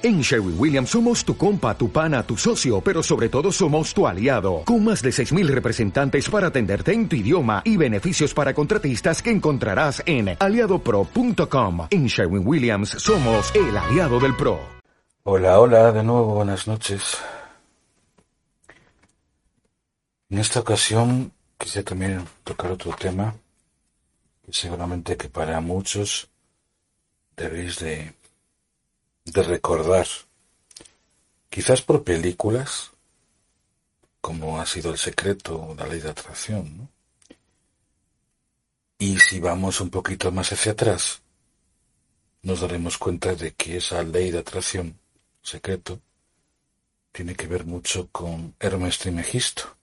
En Sherwin Williams somos tu compa, tu pana, tu socio, pero sobre todo somos tu aliado, con más de 6.000 representantes para atenderte en tu idioma y beneficios para contratistas que encontrarás en aliadopro.com. En Sherwin Williams somos el aliado del PRO. Hola, hola, de nuevo buenas noches. En esta ocasión quisiera también tocar otro tema que seguramente que para muchos debéis de de recordar, quizás por películas, como ha sido El secreto o la ley de atracción. Y si vamos un poquito más hacia atrás, nos daremos cuenta de que esa ley de atracción, secreto, tiene que ver mucho con Hermes Trimegisto,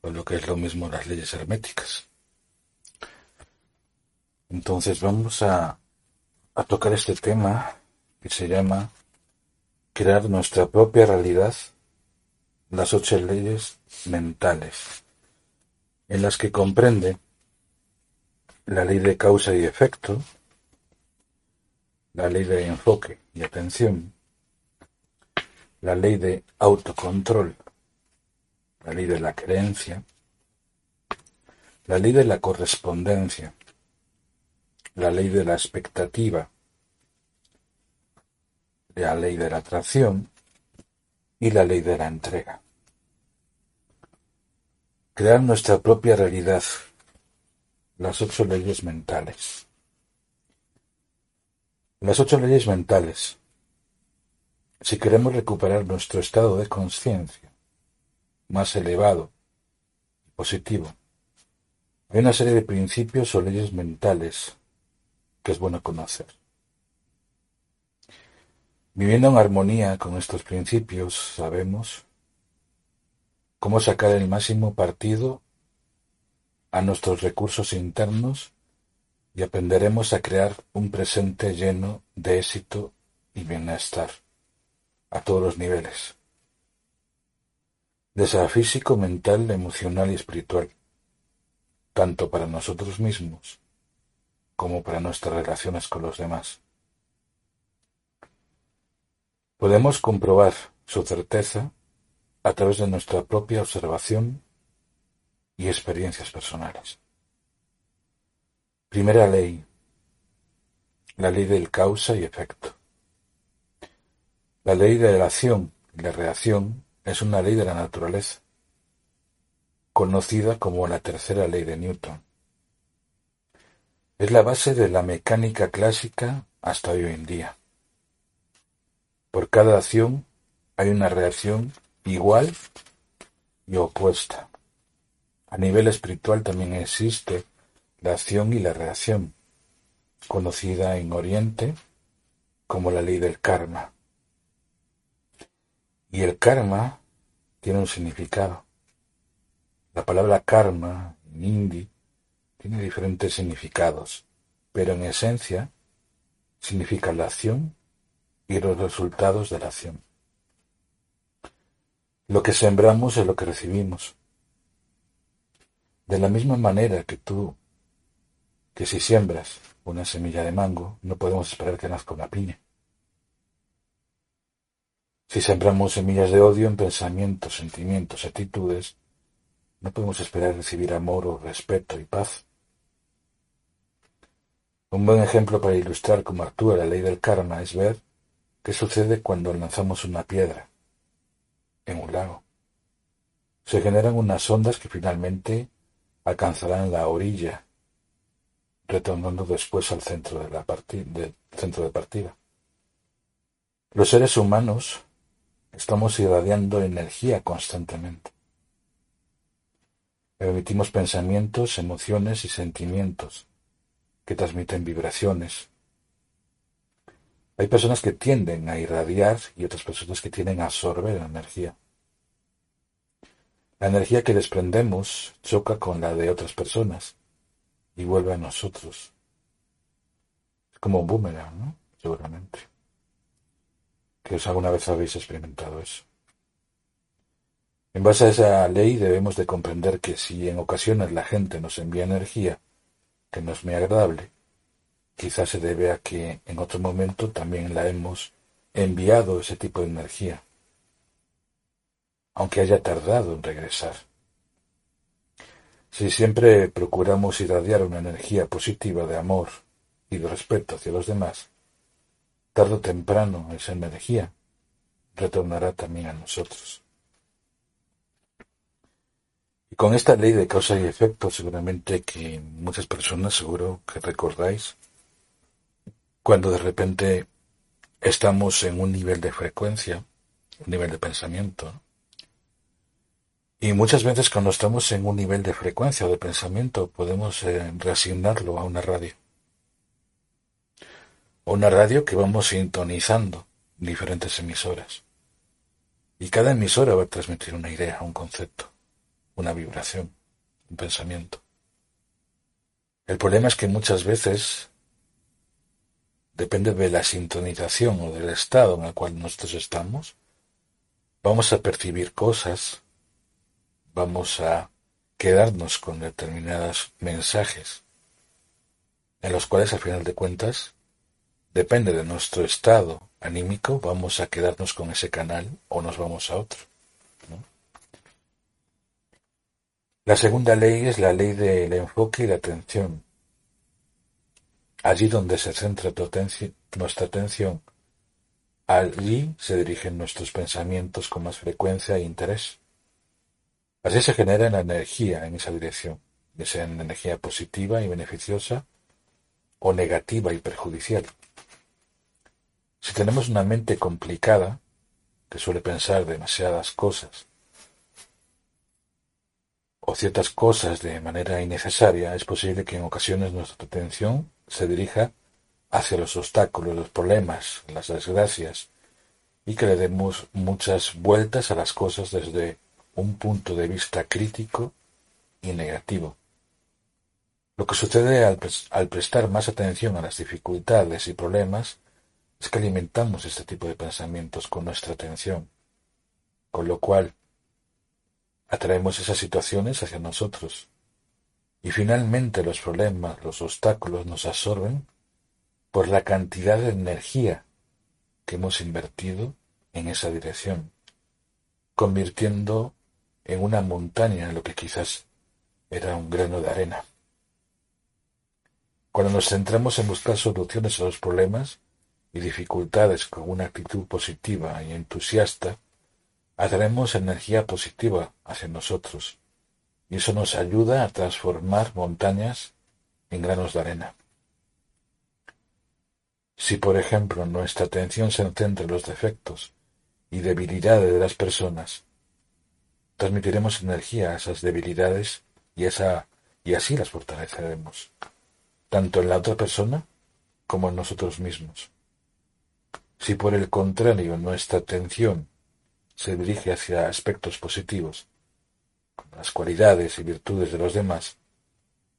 o lo que es lo mismo las leyes herméticas. Entonces vamos a, a tocar este tema se llama Crear nuestra propia realidad, las ocho leyes mentales, en las que comprende la ley de causa y efecto, la ley de enfoque y atención, la ley de autocontrol, la ley de la creencia, la ley de la correspondencia, la ley de la expectativa, la ley de la atracción y la ley de la entrega. Crear nuestra propia realidad, las ocho leyes mentales. Las ocho leyes mentales. Si queremos recuperar nuestro estado de conciencia más elevado y positivo, hay una serie de principios o leyes mentales que es bueno conocer. Viviendo en armonía con estos principios, sabemos cómo sacar el máximo partido a nuestros recursos internos y aprenderemos a crear un presente lleno de éxito y bienestar a todos los niveles, desde físico, mental, emocional y espiritual, tanto para nosotros mismos como para nuestras relaciones con los demás. Podemos comprobar su certeza a través de nuestra propia observación y experiencias personales. Primera ley, la ley del causa y efecto. La ley de la acción y la reacción es una ley de la naturaleza, conocida como la tercera ley de Newton. Es la base de la mecánica clásica hasta hoy en día. Por cada acción hay una reacción igual y opuesta. A nivel espiritual también existe la acción y la reacción, conocida en Oriente como la ley del karma. Y el karma tiene un significado. La palabra karma en hindi tiene diferentes significados, pero en esencia significa la acción y los resultados de la acción. Lo que sembramos es lo que recibimos. De la misma manera que tú, que si siembras una semilla de mango, no podemos esperar que nazca una piña. Si sembramos semillas de odio en pensamientos, sentimientos, actitudes, no podemos esperar recibir amor o respeto y paz. Un buen ejemplo para ilustrar cómo actúa la ley del karma es ver ¿Qué sucede cuando lanzamos una piedra en un lago? Se generan unas ondas que finalmente alcanzarán la orilla, retornando después al centro de, centro de partida. Los seres humanos estamos irradiando energía constantemente. Emitimos pensamientos, emociones y sentimientos que transmiten vibraciones, hay personas que tienden a irradiar y otras personas que tienden a absorber energía. La energía que desprendemos choca con la de otras personas y vuelve a nosotros. Es como un boomerang, ¿no? Seguramente. Que os alguna vez habéis experimentado eso. En base a esa ley debemos de comprender que si en ocasiones la gente nos envía energía que no es muy agradable, Quizás se debe a que en otro momento también la hemos enviado ese tipo de energía, aunque haya tardado en regresar. Si siempre procuramos irradiar una energía positiva de amor y de respeto hacia los demás, tarde o temprano esa energía retornará también a nosotros. Y con esta ley de causa y efecto, seguramente que muchas personas, seguro que recordáis, cuando de repente estamos en un nivel de frecuencia, un nivel de pensamiento, y muchas veces cuando estamos en un nivel de frecuencia o de pensamiento podemos eh, reasignarlo a una radio. Una radio que vamos sintonizando diferentes emisoras. Y cada emisora va a transmitir una idea, un concepto, una vibración, un pensamiento. El problema es que muchas veces depende de la sintonización o del estado en el cual nosotros estamos, vamos a percibir cosas, vamos a quedarnos con determinados mensajes, en los cuales al final de cuentas, depende de nuestro estado anímico, vamos a quedarnos con ese canal o nos vamos a otro. La segunda ley es la ley del enfoque y la atención. Allí donde se centra nuestra atención, allí se dirigen nuestros pensamientos con más frecuencia e interés. Así se genera la energía en esa dirección, ya sea en energía positiva y beneficiosa o negativa y perjudicial. Si tenemos una mente complicada, que suele pensar demasiadas cosas, o ciertas cosas de manera innecesaria, es posible que en ocasiones nuestra atención se dirija hacia los obstáculos, los problemas, las desgracias, y que le demos muchas vueltas a las cosas desde un punto de vista crítico y negativo. Lo que sucede al, al, prestar más atención a las dificultades y problemas es que alimentamos este tipo de pensamientos con nuestra atención, con lo cual atraemos esas situaciones hacia nosotros y finalmente los problemas, los obstáculos nos absorben por la cantidad de energía que hemos invertido en esa dirección, convirtiendo en una montaña lo que quizás era un grano de arena. Cuando nos centramos en buscar soluciones a los problemas y dificultades con una actitud positiva y entusiasta, atraemos energía positiva hacia nosotros y eso nos ayuda a transformar montañas en granos de arena. Si, por ejemplo, nuestra atención se centra en los defectos y debilidades de las personas, transmitiremos energía a esas debilidades y, y así las fortaleceremos, tanto en la otra persona como en nosotros mismos. Si por el contrario nuestra atención se dirige hacia aspectos positivos, las cualidades y virtudes de los demás,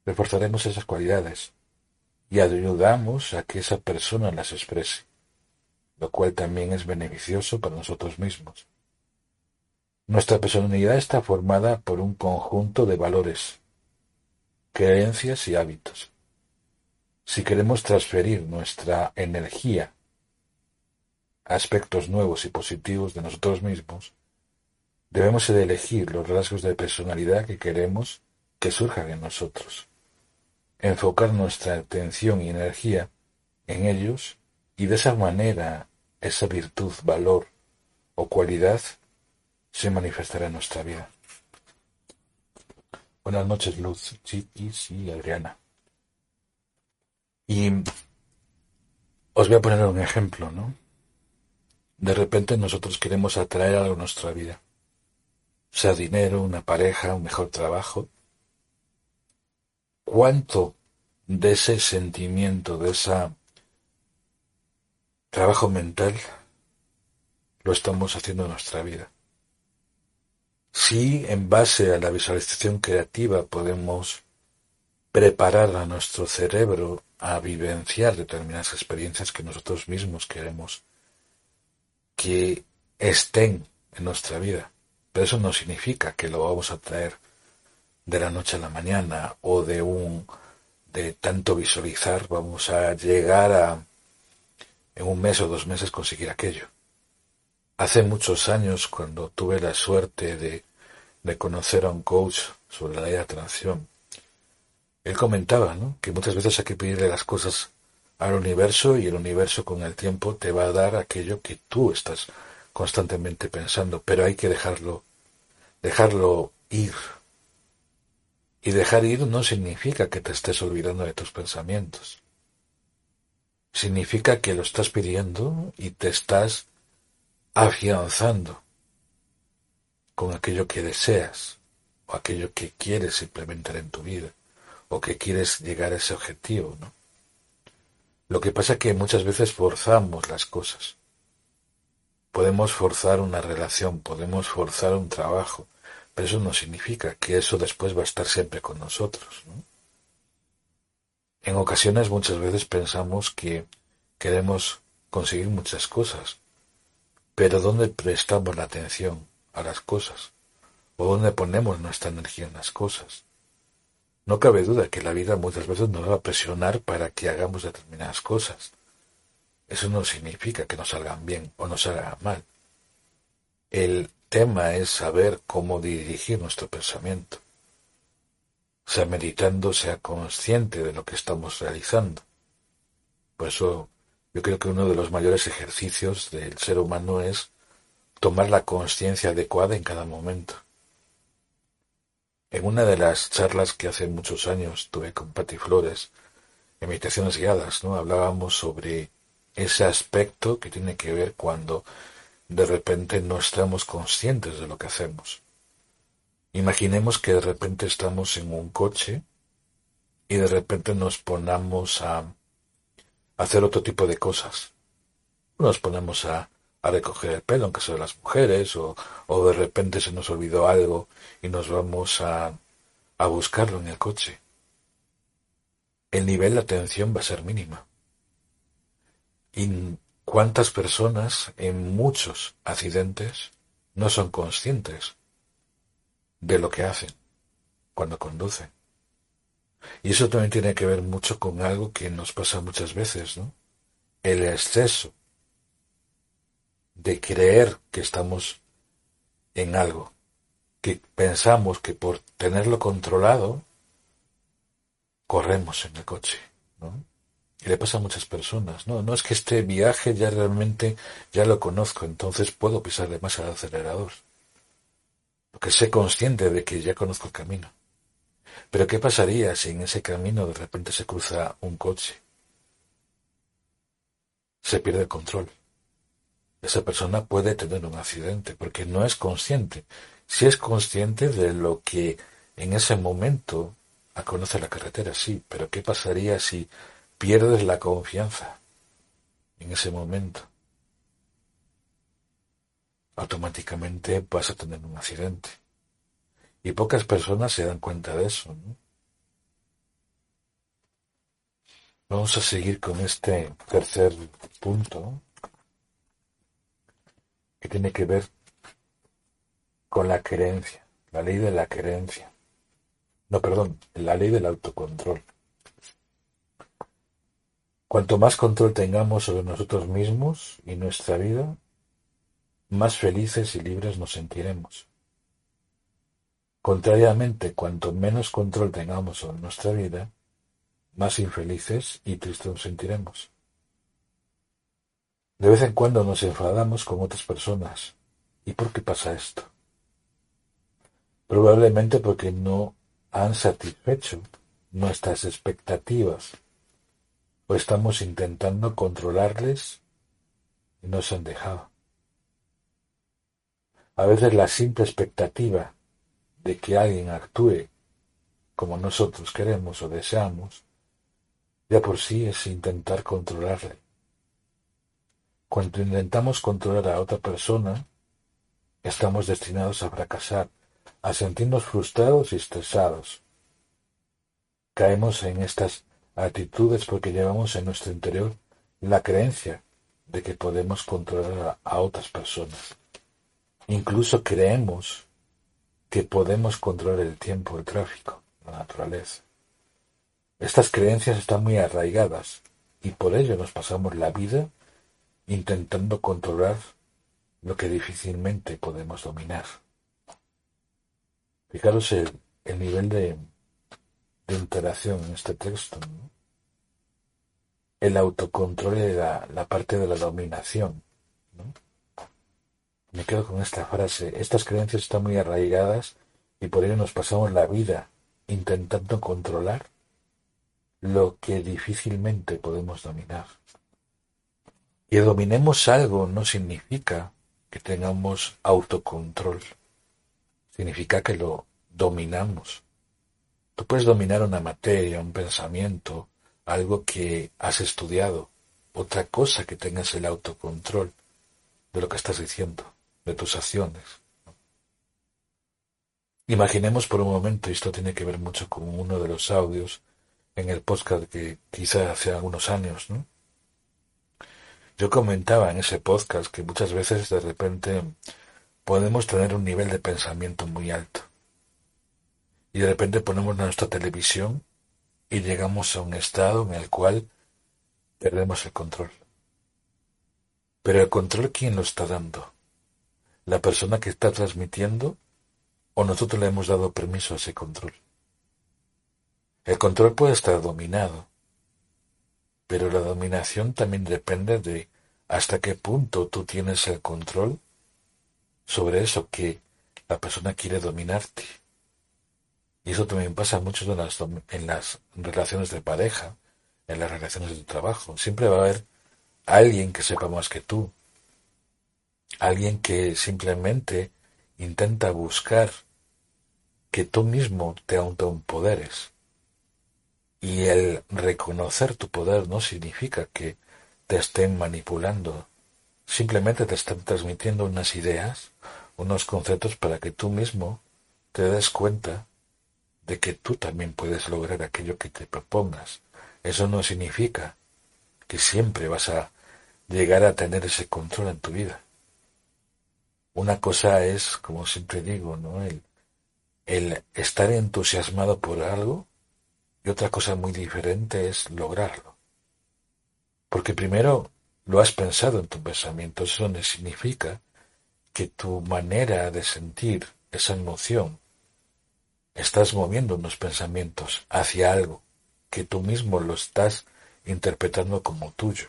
reforzaremos esas cualidades y ayudamos a que esa persona las exprese, lo cual también es beneficioso para nosotros mismos. Nuestra personalidad está formada por un conjunto de valores, creencias y hábitos. Si queremos transferir nuestra energía a aspectos nuevos y positivos de nosotros mismos, Debemos elegir los rasgos de personalidad que queremos que surjan en nosotros, enfocar nuestra atención y energía en ellos y de esa manera esa virtud, valor o cualidad se manifestará en nuestra vida. Buenas noches, Luz, Chiquis y Adriana. Y os voy a poner un ejemplo, ¿no? De repente nosotros queremos atraer algo a nuestra vida sea dinero, una pareja, un mejor trabajo, ¿cuánto de ese sentimiento, de ese trabajo mental, lo estamos haciendo en nuestra vida? Si en base a la visualización creativa podemos preparar a nuestro cerebro a vivenciar determinadas experiencias que nosotros mismos queremos que estén en nuestra vida. Pero eso no significa que lo vamos a traer de la noche a la mañana o de un de tanto visualizar vamos a llegar a en un mes o dos meses conseguir aquello. Hace muchos años, cuando tuve la suerte de, de conocer a un coach sobre la ley de atracción, él comentaba ¿no? que muchas veces hay que pedirle las cosas al universo y el universo con el tiempo te va a dar aquello que tú estás constantemente pensando, pero hay que dejarlo, dejarlo ir. Y dejar ir no significa que te estés olvidando de tus pensamientos. Significa que lo estás pidiendo y te estás afianzando con aquello que deseas o aquello que quieres implementar en tu vida o que quieres llegar a ese objetivo, ¿no? Lo que pasa es que muchas veces forzamos las cosas. Podemos forzar una relación, podemos forzar un trabajo, pero eso no significa que eso después va a estar siempre con nosotros. En ocasiones muchas veces pensamos que queremos conseguir muchas cosas, pero ¿dónde prestamos la atención a las cosas? ¿O dónde ponemos nuestra energía en las cosas? No cabe duda que la vida muchas veces nos va a presionar para que hagamos determinadas cosas. Eso no significa que nos salgan bien o nos salgan mal. El tema es saber cómo dirigir nuestro pensamiento. Sea meditando, sea consciente de lo que estamos realizando. Por eso yo creo que uno de los mayores ejercicios del ser humano es tomar la conciencia adecuada en cada momento. En una de las charlas que hace muchos años tuve con Patti Flores, en meditaciones guiadas, ¿no? Hablábamos sobre ese aspecto que tiene que ver cuando de repente no estamos conscientes de lo que hacemos. Imaginemos que de repente estamos en un coche y de repente nos ponemos a hacer otro tipo de cosas. Nos ponemos a a recoger el pelo, aunque sea las mujeres, o, o de repente se nos olvidó algo y nos vamos a, a buscarlo en el coche. El nivel de atención va a ser mínima. ¿Y cuántas personas en muchos accidentes no son conscientes de lo que hacen cuando conducen? Y eso también tiene que ver mucho con algo que nos pasa muchas veces, ¿no? El exceso de creer que estamos en algo, que pensamos que por tenerlo controlado, corremos en el coche, ¿no? Y le pasa a muchas personas, ¿no? No es que este viaje ya realmente ya lo conozco, entonces puedo pisarle más al acelerador. Porque sé consciente de que ya conozco el camino. Pero ¿qué pasaría si en ese camino de repente se cruza un coche? Se pierde el control esa persona puede tener un accidente porque no es consciente. Si es consciente de lo que en ese momento conoce la carretera, sí, pero ¿qué pasaría si pierdes la confianza en ese momento? Automáticamente vas a tener un accidente. Y pocas personas se dan cuenta de eso. Vamos a seguir con este tercer punto que tiene que ver con la creencia, la ley de la creencia. No, perdón, la ley del autocontrol. Cuanto más control tengamos sobre nosotros mismos y nuestra vida, más felices y libres nos sentiremos. Contrariamente, cuanto menos control tengamos sobre nuestra vida, más infelices y tristes nos sentiremos. De vez en cuando nos enfadamos con otras personas. ¿Y por qué pasa esto? Probablemente porque no han satisfecho nuestras expectativas o estamos intentando controlarles y nos han dejado. A veces la simple expectativa de que alguien actúe como nosotros queremos o deseamos, ya por sí es intentar controlarle. Cuando intentamos controlar a otra persona, estamos destinados a fracasar, a sentirnos frustrados y estresados. Caemos en estas actitudes porque llevamos en nuestro interior la creencia de que podemos controlar a, otras personas. Incluso creemos que podemos controlar el tiempo, el tráfico, la naturaleza. Estas creencias están muy arraigadas y por ello nos pasamos la vida intentando controlar lo que difícilmente podemos dominar. Fijaros el, nivel de, interacción en este texto. El autocontrol y la, la, parte de la dominación. Me quedo con esta frase. Estas creencias están muy arraigadas y por ello nos pasamos la vida intentando controlar lo que difícilmente podemos dominar. Que dominemos algo no significa que tengamos autocontrol significa que lo dominamos. Tú puedes dominar una materia, un pensamiento, algo que has estudiado, otra cosa que tengas el autocontrol de lo que estás diciendo, de tus acciones. Imaginemos por un momento, y esto tiene que ver mucho con uno de los audios en el podcast que quizá hace algunos años, ¿no? Yo comentaba en ese podcast que muchas veces de repente podemos tener un nivel de pensamiento muy alto. Y de repente ponemos nuestra televisión y llegamos a un estado en el cual perdemos el control. Pero el control, ¿quién lo está dando? ¿La persona que está transmitiendo o nosotros le hemos dado permiso a ese control? El control puede estar dominado, pero la dominación también depende de hasta qué punto tú tienes el control sobre eso que la persona quiere dominarte. Y eso también pasa mucho en las, en las relaciones de pareja, en las relaciones de trabajo. Siempre va a haber alguien que sepa más que tú, alguien que simplemente intenta buscar que tú mismo te autoempoderes. Y el reconocer tu poder no significa que te estén manipulando, simplemente te están transmitiendo unas ideas unos conceptos para que tú mismo te des cuenta de que tú también puedes lograr aquello que te propongas. Eso no significa que siempre vas a llegar a tener ese control en tu vida. Una cosa es, como siempre digo, ¿no? el, el estar entusiasmado por algo y otra cosa muy diferente es lograrlo. Porque primero lo has pensado en tu pensamiento, eso no significa que tu manera de sentir esa emoción estás moviendo unos pensamientos hacia algo que tú mismo lo estás interpretando como tuyo.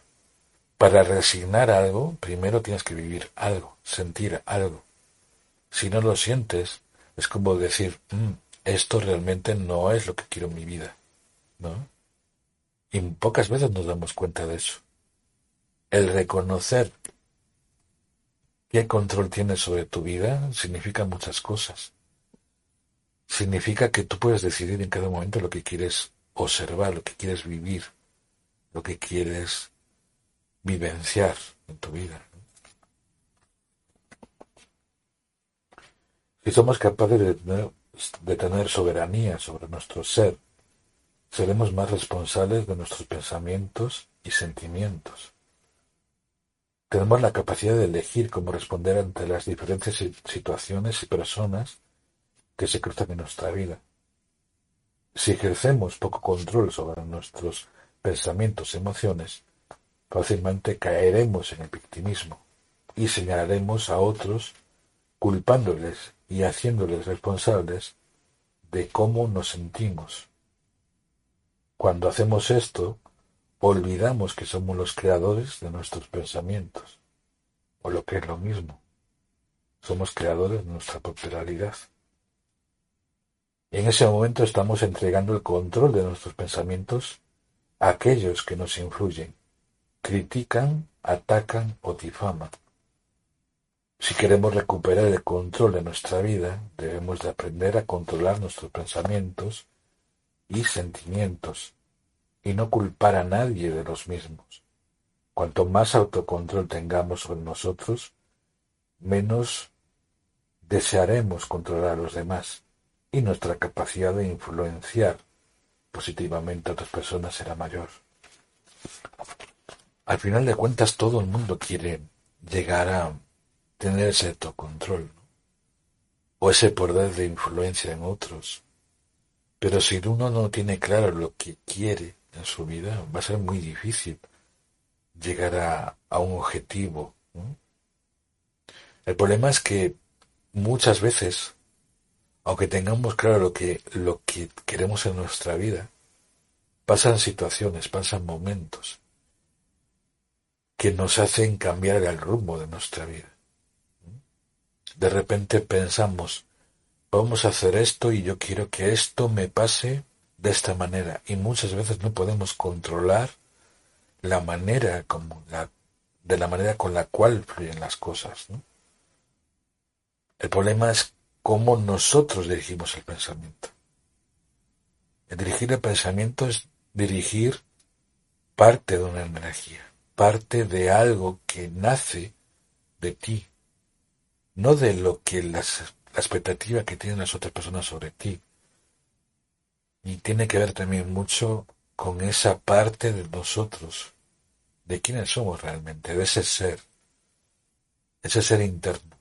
Para resignar algo, primero tienes que vivir algo, sentir algo. Si no lo sientes, es como decir, mm, esto realmente no es lo que quiero en mi vida, ¿no? Y pocas veces nos damos cuenta de eso. El reconocer ¿Qué control tienes sobre tu vida? Significa muchas cosas. Significa que tú puedes decidir en cada momento lo que quieres observar, lo que quieres vivir, lo que quieres vivenciar en tu vida. Si somos capaces de tener, soberanía sobre nuestro ser, seremos más responsables de nuestros pensamientos y sentimientos. Tenemos la capacidad de elegir cómo responder ante las diferentes situaciones y personas que se cruzan en nuestra vida. Si ejercemos poco control sobre nuestros pensamientos y emociones, fácilmente caeremos en el victimismo y señalaremos a otros culpándoles y haciéndoles responsables de cómo nos sentimos. Cuando hacemos esto, olvidamos que somos los creadores de nuestros pensamientos, o lo que es lo mismo, somos creadores de nuestra propia realidad. En ese momento estamos entregando el control de nuestros pensamientos a aquellos que nos influyen, critican, atacan o difaman. Si queremos recuperar el control de nuestra vida, debemos de aprender a controlar nuestros pensamientos y sentimientos y no culpar a nadie de los mismos. Cuanto más autocontrol tengamos sobre nosotros, menos desearemos controlar a los demás y nuestra capacidad de influenciar positivamente a otras personas será mayor. Al final de cuentas todo el mundo quiere llegar a tener ese autocontrol o ese poder de influencia en otros. Pero si uno no tiene claro lo que quiere, en su vida, va a ser muy difícil llegar a a un objetivo. El problema es que muchas veces, aunque tengamos claro lo que, lo que queremos en nuestra vida, pasan situaciones, pasan momentos que nos hacen cambiar el rumbo de nuestra vida. De repente pensamos, vamos a hacer esto y yo quiero que esto me pase de esta manera. Y muchas veces no podemos controlar la manera como la, de la manera con la cual fluyen las cosas. El problema es cómo nosotros dirigimos el pensamiento. El dirigir el pensamiento es dirigir parte de una energía, parte de algo que nace de ti, no de lo que las, la expectativa que tienen las otras personas sobre ti. Y tiene que ver también mucho con esa parte de nosotros, de quiénes somos realmente, de ese ser, ese ser interno,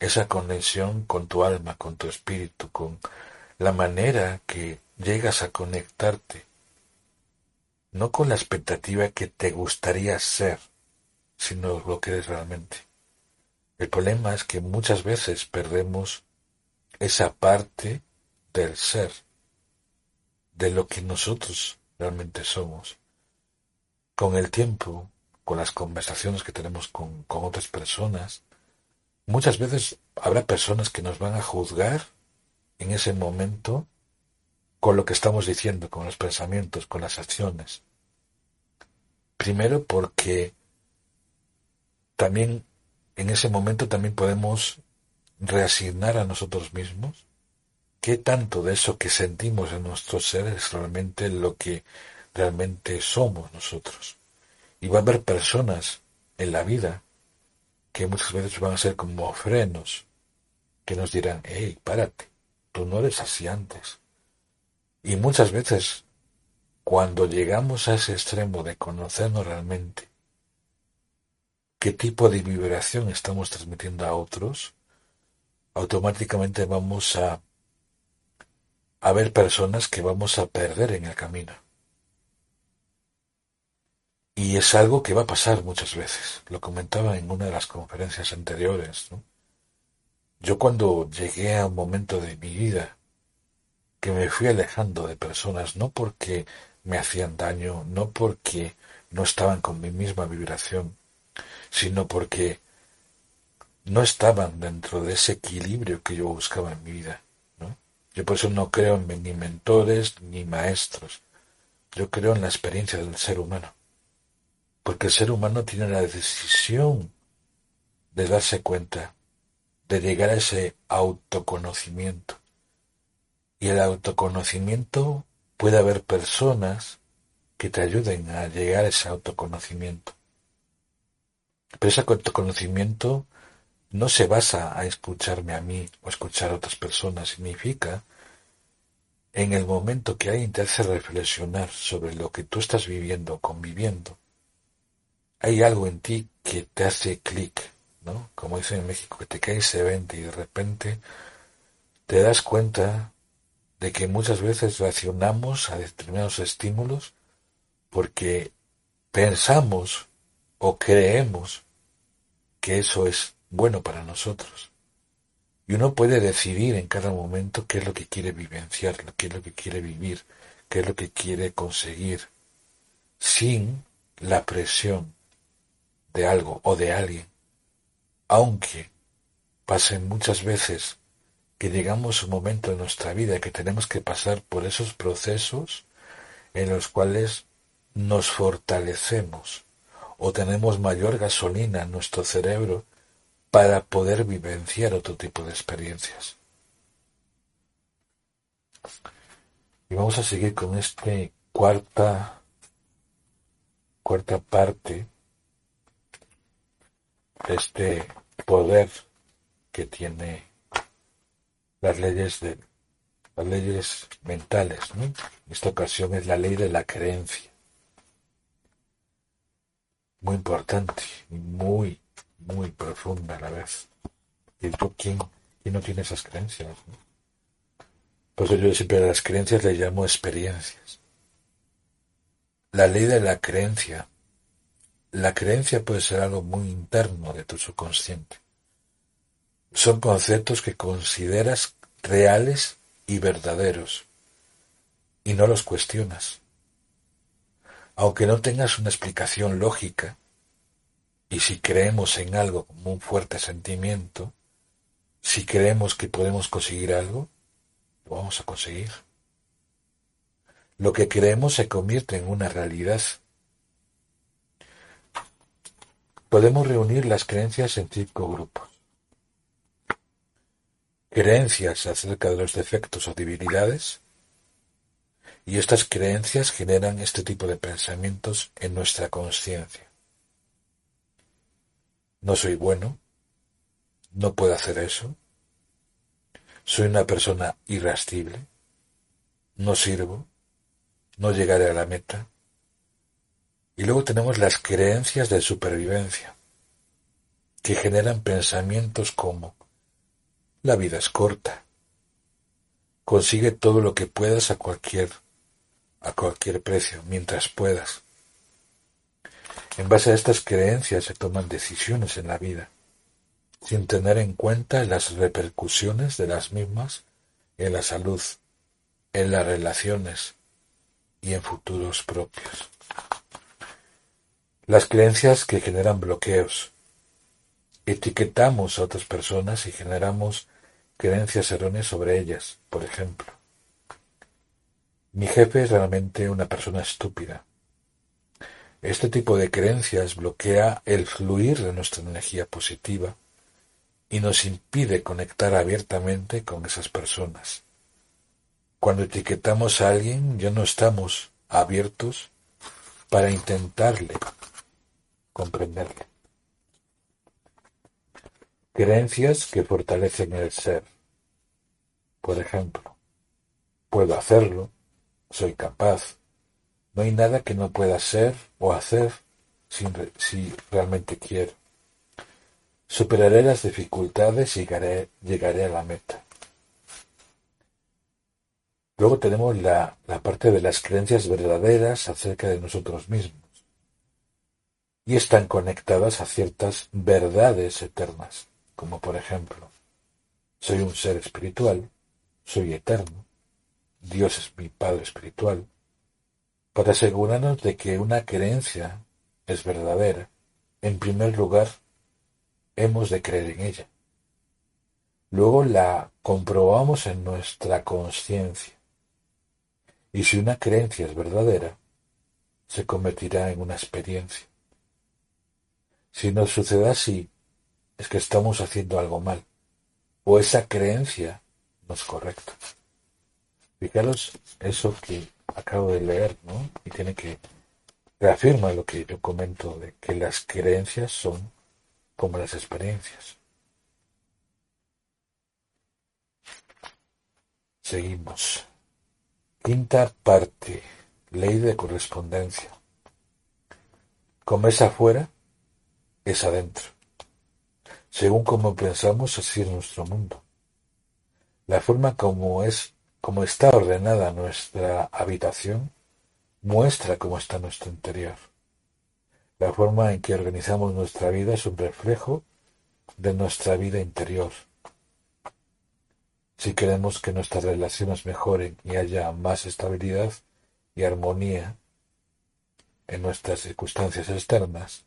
esa conexión con tu alma, con tu espíritu, con la manera que llegas a conectarte, no con la expectativa que te gustaría ser, sino lo que eres realmente. El problema es que muchas veces perdemos esa parte del ser, de lo que nosotros realmente somos. Con el tiempo, con las conversaciones que tenemos con, otras personas, muchas veces habrá personas que nos van a juzgar en ese momento con lo que estamos diciendo, con los pensamientos, con las acciones. Primero porque también en ese momento también podemos reasignar a nosotros mismos qué tanto de eso que sentimos en nuestro ser es realmente lo que realmente somos nosotros. Y va a haber personas en la vida que muchas veces van a ser como frenos, que nos dirán, hey, párate, tú no eres así antes. Y muchas veces, cuando llegamos a ese extremo de conocernos realmente, qué tipo de vibración estamos transmitiendo a otros, automáticamente vamos a, a ver personas que vamos a perder en el camino. Y es algo que va a pasar muchas veces. Lo comentaba en una de las conferencias anteriores. Yo cuando llegué a un momento de mi vida que me fui alejando de personas, no porque me hacían daño, no porque no estaban con mi misma vibración, sino porque no estaban dentro de ese equilibrio que yo buscaba en mi vida. ¿no? Yo por eso no creo en ni mentores ni maestros. Yo creo en la experiencia del ser humano. Porque el ser humano tiene la decisión de darse cuenta, de llegar a ese autoconocimiento. Y el autoconocimiento puede haber personas que te ayuden a llegar a ese autoconocimiento. Pero ese autoconocimiento no se basa a escucharme a mí o escuchar a otras personas, significa en el momento que alguien te hace reflexionar sobre lo que tú estás viviendo, conviviendo, hay algo en ti que te hace clic, ¿no? Como dicen en México, que te cae ese evento y de repente te das cuenta de que muchas veces reaccionamos a determinados estímulos porque pensamos o creemos que eso es bueno para nosotros. Y uno puede decidir en cada momento qué es lo que quiere vivenciar, qué es lo que quiere vivir, qué es lo que quiere conseguir, sin la presión de algo o de alguien. Aunque pasen muchas veces que llegamos a un momento en nuestra vida que tenemos que pasar por esos procesos en los cuales nos fortalecemos o tenemos mayor gasolina en nuestro cerebro para poder vivenciar otro tipo de experiencias. Y vamos a seguir con este cuarta cuarta parte este poder que tiene las leyes de las leyes mentales, En esta ocasión es la ley de la creencia muy importante y muy, muy profunda a la vez. ¿Y tú quién, no tiene esas creencias? Pues yo siempre a las creencias le llamo experiencias. La ley de la creencia la creencia puede ser algo muy interno de tu subconsciente. Son conceptos que consideras reales y verdaderos y no los cuestionas. Aunque no tengas una explicación lógica, y si creemos en algo como un fuerte sentimiento, si creemos que podemos conseguir algo, lo vamos a conseguir. Lo que creemos se convierte en una realidad. Podemos reunir las creencias en cinco grupos. Creencias acerca de los defectos o debilidades, y estas creencias generan este tipo de pensamientos en nuestra conciencia. No soy bueno, no puedo hacer eso, soy una persona irascible, no sirvo, no llegaré a la meta. Y luego tenemos las creencias de supervivencia, que generan pensamientos como la vida es corta, consigue todo lo que puedas a cualquier a cualquier precio, mientras puedas. En base a estas creencias se toman decisiones en la vida, sin tener en cuenta las repercusiones de las mismas en la salud, en las relaciones y en futuros propios. Las creencias que generan bloqueos. Etiquetamos a otras personas y generamos creencias erróneas sobre ellas, por ejemplo. Mi jefe es realmente una persona estúpida. Este tipo de creencias bloquea el fluir de nuestra energía positiva y nos impide conectar abiertamente con esas personas. Cuando etiquetamos a alguien ya no estamos abiertos para intentarle comprenderle. Creencias que fortalecen el ser. Por ejemplo, puedo hacerlo, soy capaz. No hay nada que no pueda ser o hacer si realmente quiero. Superaré las dificultades y llegaré, llegaré a la meta. Luego tenemos la parte de las creencias verdaderas acerca de nosotros mismos. Y están conectadas a ciertas verdades eternas, como por ejemplo, soy un ser espiritual, soy eterno, Dios es mi Padre espiritual, para asegurarnos de que una creencia es verdadera, en primer lugar, hemos de creer en ella. Luego la comprobamos en nuestra conciencia. Y si una creencia es verdadera, se convertirá en una experiencia. Si nos sucede así, es que estamos haciendo algo mal, o esa creencia no es correcta. Fijaros eso que acabo de leer, ¿no? Y tiene que reafirma lo que yo comento de que las creencias son como las experiencias. Seguimos. Quinta parte. Ley de correspondencia. Como es afuera, es adentro. Según como pensamos, así es nuestro mundo. La forma como es como está ordenada nuestra habitación, muestra cómo está nuestro interior. La forma en que organizamos nuestra vida es un reflejo de nuestra vida interior. Si queremos que nuestras relaciones mejoren y haya más estabilidad y armonía en nuestras circunstancias externas,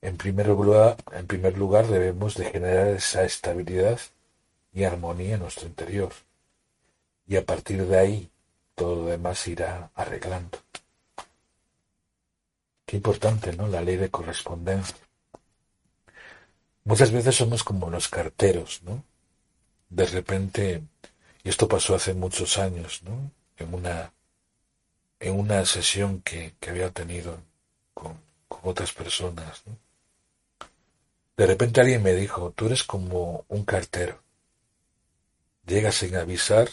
en primer lugar, en primer lugar debemos de generar esa estabilidad y armonía en nuestro interior y a partir de ahí todo lo demás irá arreglando. Qué importante, ¿no? La ley de correspondencia. Muchas veces somos como los carteros, ¿no? De repente, y esto pasó hace muchos años, ¿no? En una, en una sesión que, que había tenido con, con otras personas, ¿no? De repente alguien me dijo, tú eres como un cartero. Llegas sin avisar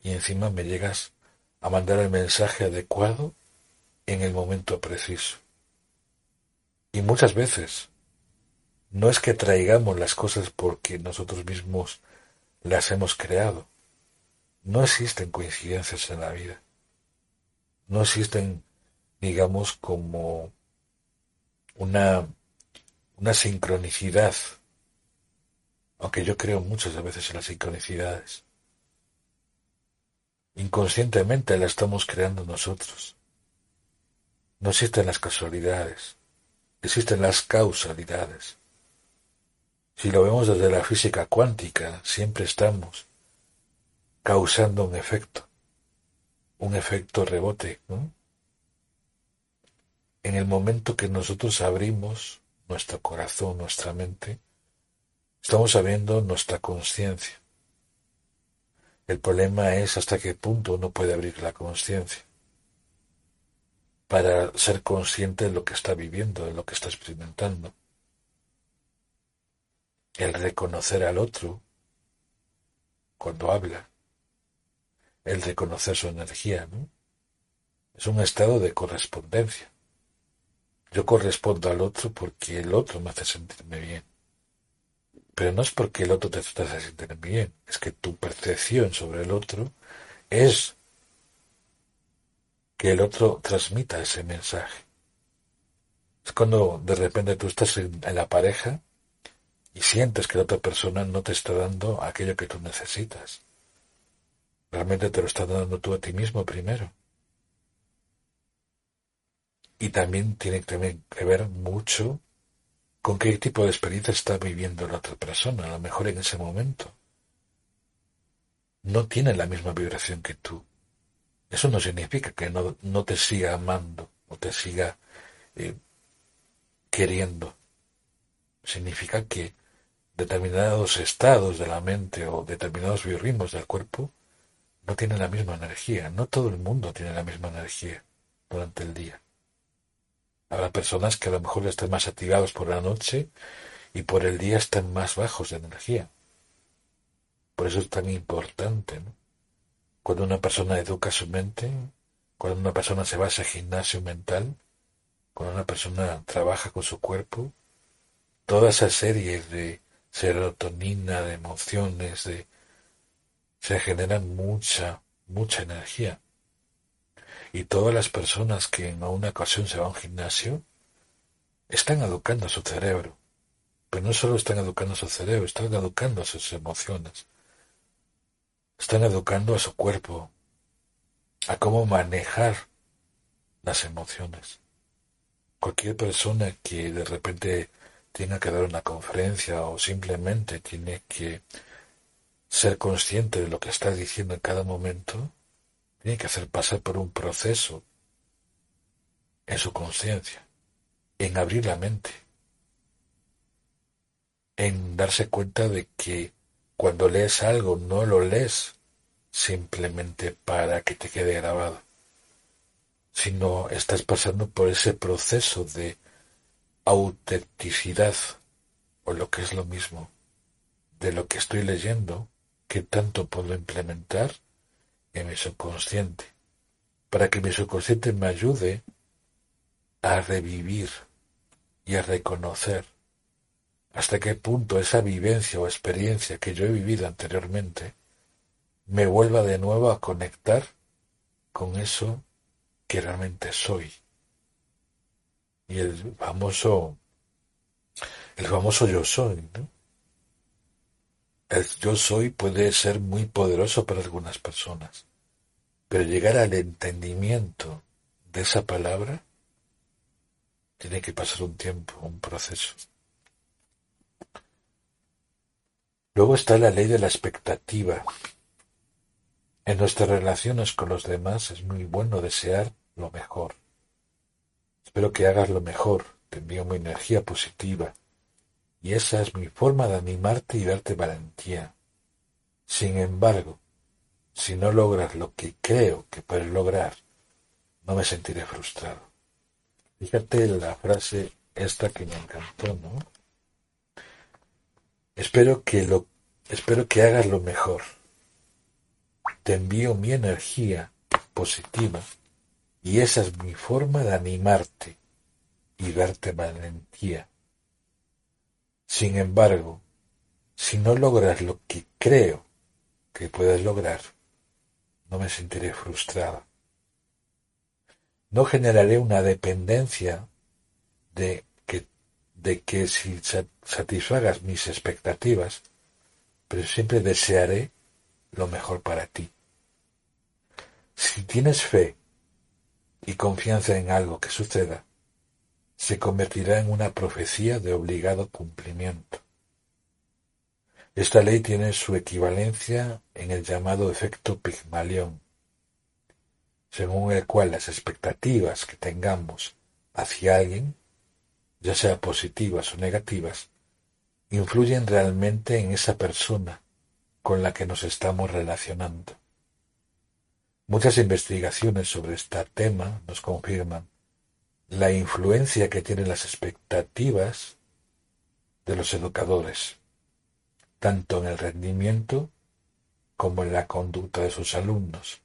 y encima me llegas a mandar el mensaje adecuado en el momento preciso. Y muchas veces no es que traigamos las cosas porque nosotros mismos las hemos creado. No existen coincidencias en la vida. No existen, digamos, como una, una sincronicidad, aunque yo creo muchas veces en las sincronicidades. Inconscientemente la estamos creando nosotros. No existen las casualidades, existen las causalidades. Si lo vemos desde la física cuántica, siempre estamos causando un efecto, un efecto rebote. En el momento que nosotros abrimos nuestro corazón, nuestra mente, estamos abriendo nuestra conciencia. El problema es hasta qué punto uno puede abrir la conciencia para ser consciente de lo que está viviendo, de lo que está experimentando. El reconocer al otro cuando habla, el reconocer su energía, ¿no? Es un estado de correspondencia. Yo correspondo al otro porque el otro me hace sentirme bien. Pero no es porque el otro te hace sentir bien, es que tu percepción sobre el otro es que el otro transmita ese mensaje. Es cuando de repente tú estás en, la pareja y sientes que la otra persona no te está dando aquello que tú necesitas. Realmente te lo estás dando tú a ti mismo primero. Y también tiene que ver mucho con qué tipo de experiencia está viviendo la otra persona, a lo mejor en ese momento. No tiene la misma vibración que tú. Eso no significa que no, no te siga amando o te siga eh, queriendo. Significa que determinados estados de la mente o determinados biorritmos del cuerpo no tienen la misma energía. No todo el mundo tiene la misma energía durante el día. Habrá personas que a lo mejor están más activados por la noche y por el día están más bajos de energía. Por eso es tan importante, ¿no? Cuando una persona educa su mente, cuando una persona se va a ese gimnasio mental, cuando una persona trabaja con su cuerpo, toda esa serie de serotonina, de emociones, de se generan mucha, mucha energía. Y todas las personas que en una ocasión se van a un gimnasio están educando a su cerebro. Pero no solo están educando a su cerebro, están educando a sus emociones, están educando a su cuerpo, a cómo manejar las emociones. Cualquier persona que de repente tenga que dar una conferencia o simplemente tiene que ser consciente de lo que está diciendo en cada momento, tiene que hacer pasar por un proceso en su conciencia, en abrir la mente, en darse cuenta de que cuando lees algo no lo lees simplemente para que te quede grabado, sino estás pasando por ese proceso de autenticidad, o lo que es lo mismo, de lo que estoy leyendo, que tanto puedo implementar en mi subconsciente, para que mi subconsciente me ayude a revivir y a reconocer hasta qué punto esa vivencia o experiencia que yo he vivido anteriormente me vuelva de nuevo a conectar con eso que realmente soy. Y el famoso, el famoso yo soy, ¿no? El yo soy puede ser muy poderoso para algunas personas, pero llegar al entendimiento de esa palabra tiene que pasar un tiempo, un proceso. Luego está la ley de la expectativa. En nuestras relaciones con los demás es muy bueno desear lo mejor. Espero que hagas lo mejor, te envío mi energía positiva. Y esa es mi forma de animarte y darte valentía. Sin embargo, si no logras lo que creo que puedes lograr, no me sentiré frustrado. Fíjate la frase esta que me encantó, ¿no? Espero que lo, espero que hagas lo mejor. Te envío mi energía positiva y esa es mi forma de animarte y darte valentía. Sin embargo, si no logras lo que creo que puedes lograr, no me sentiré frustrada. No generaré una dependencia de que de que si satisfagas mis expectativas, pero siempre desearé lo mejor para ti. Si tienes fe y confianza en algo que suceda, se convertirá en una profecía de obligado cumplimiento. Esta ley tiene su equivalencia en el llamado efecto Pigmalión, según el cual las expectativas que tengamos hacia alguien, ya sea positivas o negativas, influyen realmente en esa persona con la que nos estamos relacionando. Muchas investigaciones sobre este tema nos confirman la influencia que tienen las expectativas de los educadores, tanto en el rendimiento como en la conducta de sus alumnos.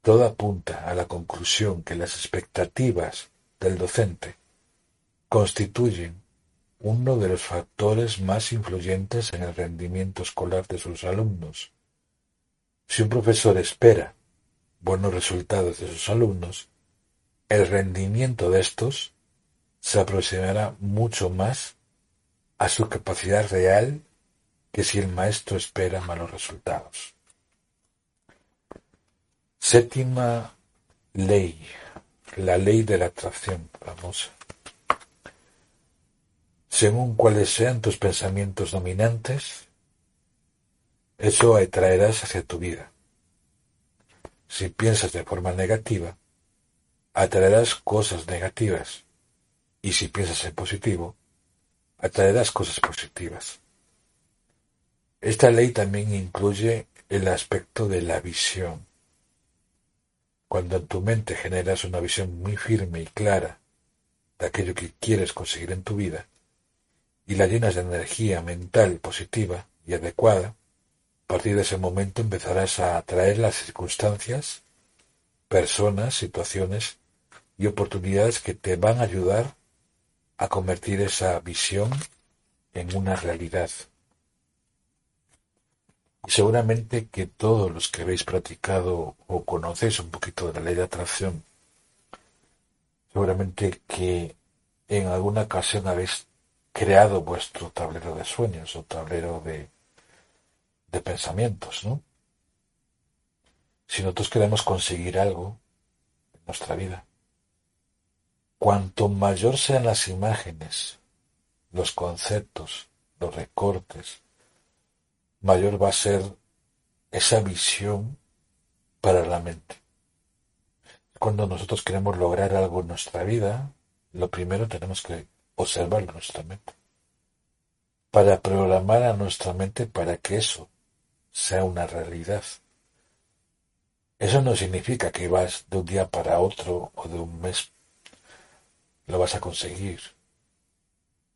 Todo apunta a la conclusión que las expectativas del docente constituyen uno de los factores más influyentes en el rendimiento escolar de sus alumnos. Si un profesor espera buenos resultados de sus alumnos, el rendimiento de estos se aproximará mucho más a su capacidad real que si el maestro espera malos resultados. Séptima ley, la ley de la atracción famosa. Según cuáles sean tus pensamientos dominantes, eso atraerás hacia tu vida. Si piensas de forma negativa, atraerás cosas negativas. Y si piensas en positivo, atraerás cosas positivas. Esta ley también incluye el aspecto de la visión. Cuando en tu mente generas una visión muy firme y clara de aquello que quieres conseguir en tu vida, y la llenas de energía mental positiva y adecuada, a partir de ese momento empezarás a atraer las circunstancias, personas, situaciones y oportunidades que te van a ayudar a convertir esa visión en una realidad. Y seguramente que todos los que habéis practicado o conocéis un poquito de la ley de atracción, seguramente que en alguna ocasión habéis creado vuestro tablero de sueños o tablero de, de pensamientos, ¿no? Si nosotros queremos conseguir algo en nuestra vida, cuanto mayor sean las imágenes, los conceptos, los recortes, mayor va a ser esa visión para la mente. Cuando nosotros queremos lograr algo en nuestra vida, lo primero tenemos que observarlo en nuestra mente. Para programar a nuestra mente para que eso sea una realidad. Eso no significa que vas de un día para otro o de un mes lo vas a conseguir.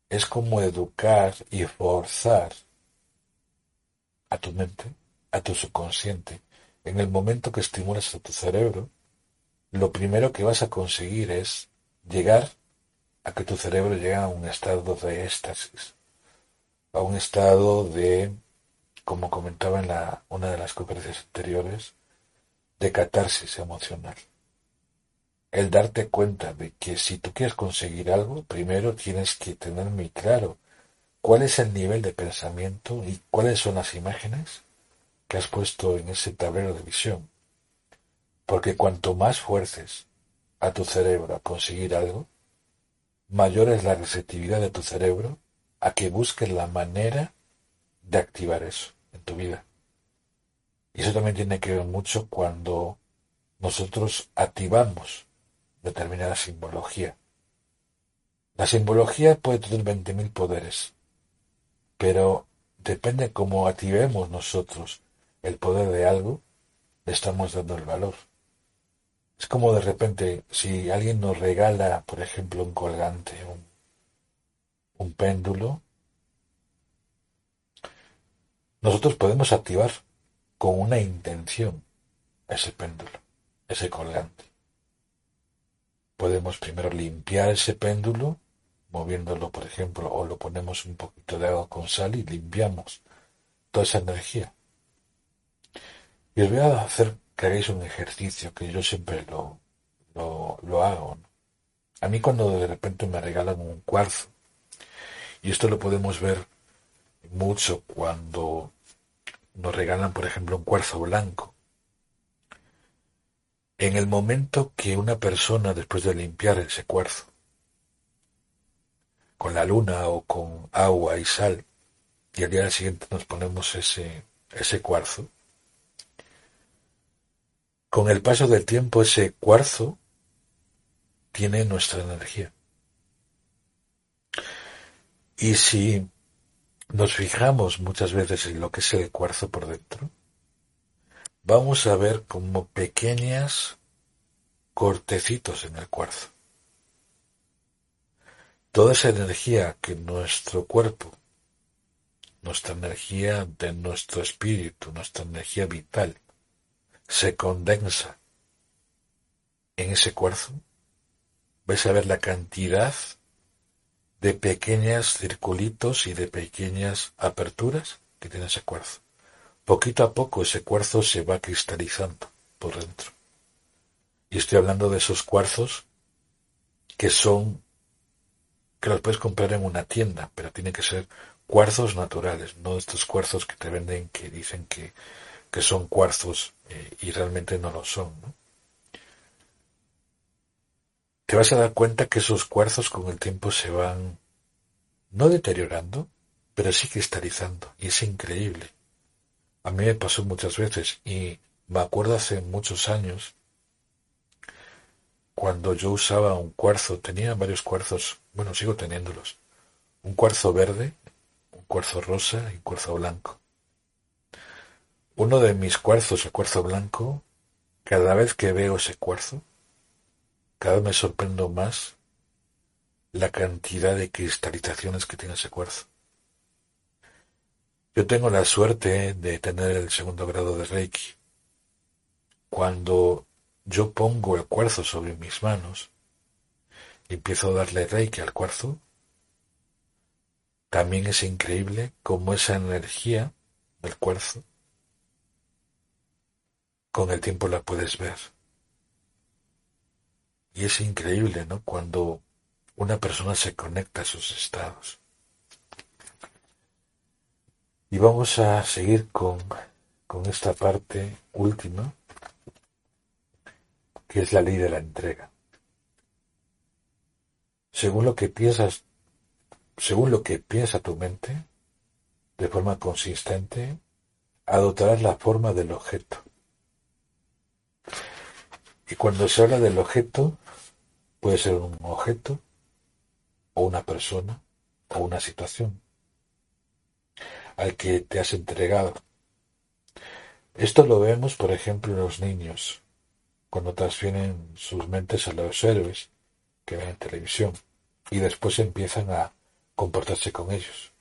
Es como educar y forzar a tu mente, a tu subconsciente. En el momento que estimulas a tu cerebro, lo primero que vas a conseguir es llegar a que tu cerebro llegue a un estado de éxtasis, a un estado de, como comentaba en la, una de las conferencias anteriores, de catarsis emocional. El darte cuenta de que si tú quieres conseguir algo, primero tienes que tener muy claro cuál es el nivel de pensamiento y cuáles son las imágenes que has puesto en ese tablero de visión. Porque cuanto más fuerces a tu cerebro a conseguir algo, mayor es la receptividad de tu cerebro a que busques la manera de activar eso en tu vida. Y eso también tiene que ver mucho cuando nosotros activamos determinada simbología. La simbología puede tener 20.000 poderes, pero depende cómo activemos nosotros el poder de algo, le estamos dando el valor. Es como de repente, si alguien nos regala, por ejemplo, un colgante, un, un péndulo, nosotros podemos activar con una intención ese péndulo, ese colgante. Podemos primero limpiar ese péndulo, moviéndolo, por ejemplo, o lo ponemos un poquito de agua con sal y limpiamos toda esa energía. Y os voy a hacer que hagáis un ejercicio que yo siempre lo, lo, hago. A mí cuando de repente me regalan un cuarzo, Y esto lo podemos ver mucho cuando nos regalan, por ejemplo, un cuarzo blanco. En el momento que una persona, después de limpiar ese cuarzo, con la luna o con agua y sal, y al día siguiente nos ponemos ese, ese cuarzo, con el paso del tiempo ese cuarzo tiene nuestra energía. Y si nos fijamos muchas veces en lo que es el cuarzo por dentro, vamos a ver como pequeñas cortecitos en el cuarzo. Toda esa energía que nuestro cuerpo, nuestra energía de nuestro espíritu, nuestra energía vital, se condensa en ese cuarzo, vais a ver la cantidad de pequeñas circulitos y de pequeñas aperturas que tiene ese cuarzo. Poquito a poco ese cuarzo se va cristalizando por dentro. Y estoy hablando de esos cuarzos que son, que los puedes comprar en una tienda, pero tienen que ser cuarzos naturales, no estos cuarzos que te venden que dicen que, que son cuarzos eh, y realmente no lo son. Te vas a dar cuenta que esos cuarzos con el tiempo se van no deteriorando, pero sí cristalizando, y es increíble. A mí me pasó muchas veces y me acuerdo hace muchos años cuando yo usaba un cuarzo, tenía varios cuarzos, bueno, sigo teniéndolos, un cuarzo verde, un cuarzo rosa y un cuarzo blanco. Uno de mis cuarzos, el cuarzo blanco, cada vez que veo ese cuarzo, cada vez me sorprendo más la cantidad de cristalizaciones que tiene ese cuarzo. Yo tengo la suerte de tener el segundo grado de Reiki. Cuando yo pongo el cuarzo sobre mis manos y empiezo a darle Reiki al cuarzo, también es increíble cómo esa energía del cuarzo con el tiempo la puedes ver. Y es increíble, ¿no? Cuando una persona se conecta a esos estados. Y vamos a seguir con, con esta parte última, que es la ley de la entrega. Según lo que piensas, según lo que piensa tu mente, de forma consistente, adoptarás la forma del objeto. Y cuando se habla del objeto, puede ser un objeto, o una persona, o una situación al que te has entregado. Esto lo vemos, por ejemplo, en los niños, cuando transfieren sus mentes a los héroes que ven en televisión y después empiezan a comportarse con ellos.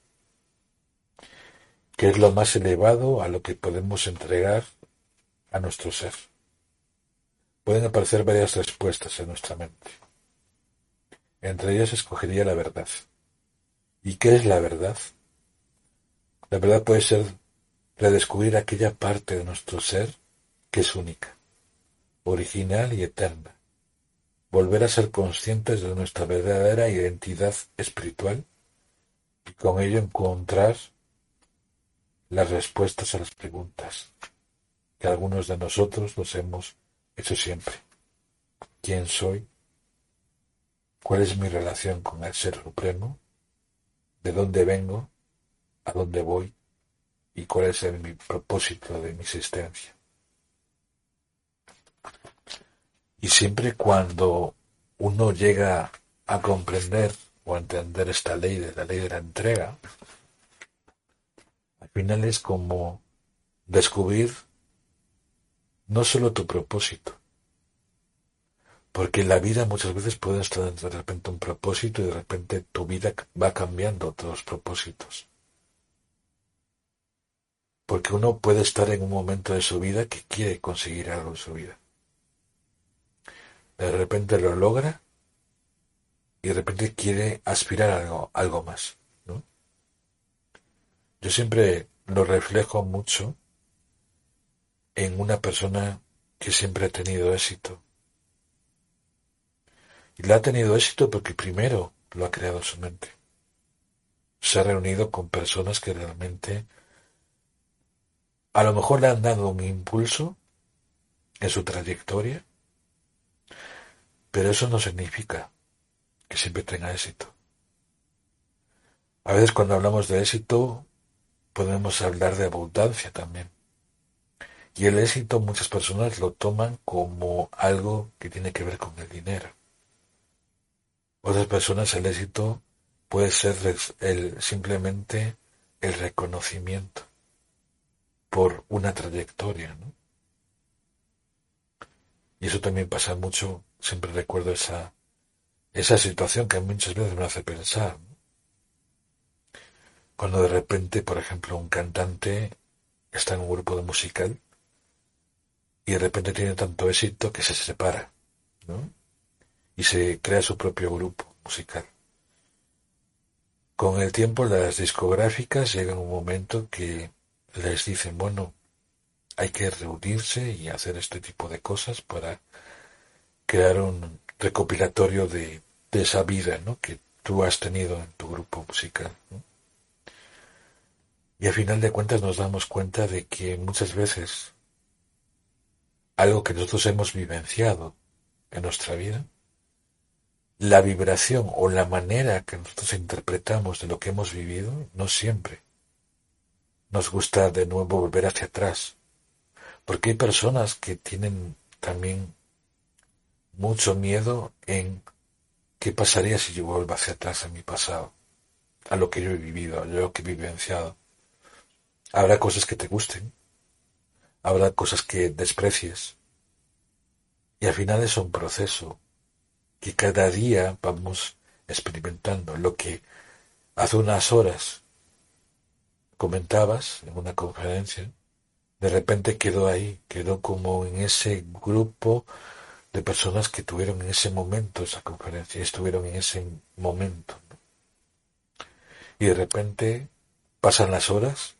¿Qué es lo más elevado a lo que podemos entregar a nuestro ser? Pueden aparecer varias respuestas en nuestra mente. Entre ellas escogería la verdad. ¿Y qué es la verdad? La verdad puede ser redescubrir aquella parte de nuestro ser que es única, original y eterna. Volver a ser conscientes de nuestra verdadera identidad espiritual y con ello encontrar las respuestas a las preguntas que algunos de nosotros nos hemos hecho siempre. ¿Quién soy? ¿Cuál es mi relación con el Ser Supremo? ¿De dónde vengo? A dónde voy y cuál es el, mi propósito de mi existencia. Y siempre cuando uno llega a comprender o a entender esta ley de la ley de la entrega, al final es como descubrir no solo tu propósito, porque en la vida muchas veces puede estar de repente un propósito y de repente tu vida va cambiando los propósitos. Porque uno puede estar en un momento de su vida que quiere conseguir algo en su vida. De repente lo logra y de repente quiere aspirar a algo, algo más. Yo siempre lo reflejo mucho en una persona que siempre ha tenido éxito. Y la ha tenido éxito porque primero lo ha creado su mente. se ha reunido con personas que realmente a lo mejor le han dado un impulso en su trayectoria, pero eso no significa que siempre tenga éxito. A veces cuando hablamos de éxito podemos hablar de abundancia también. Y el éxito muchas personas lo toman como algo que tiene que ver con el dinero. Otras personas el éxito puede ser simplemente el reconocimiento por una trayectoria. ¿no? Y eso también pasa mucho, siempre recuerdo esa, esa situación que muchas veces me hace pensar. Cuando de repente, por ejemplo, un cantante está en un grupo de musical y de repente tiene tanto éxito que se separa, ¿no? Y se crea su propio grupo musical. Con el tiempo las discográficas llegan un momento que les dicen, bueno, hay que reunirse y hacer este tipo de cosas para crear un recopilatorio de, esa vida ¿no? que tú has tenido en tu grupo musical. Y a final de cuentas nos damos cuenta de que muchas veces algo que nosotros hemos vivenciado en nuestra vida, la vibración o la manera que nosotros interpretamos de lo que hemos vivido, no siempre nos gusta de nuevo volver hacia atrás. Porque hay personas que tienen también mucho miedo en qué pasaría si yo vuelvo hacia atrás en mi pasado, a lo que yo he vivido, a lo que he vivenciado. Habrá cosas que te gusten, habrá cosas que desprecies. Y al final es un proceso que cada día vamos experimentando. Lo que hace unas horas comentabas en una conferencia, de repente quedó ahí, quedó como en ese grupo de personas que tuvieron en ese momento esa conferencia, estuvieron en ese momento. Y de repente pasan las horas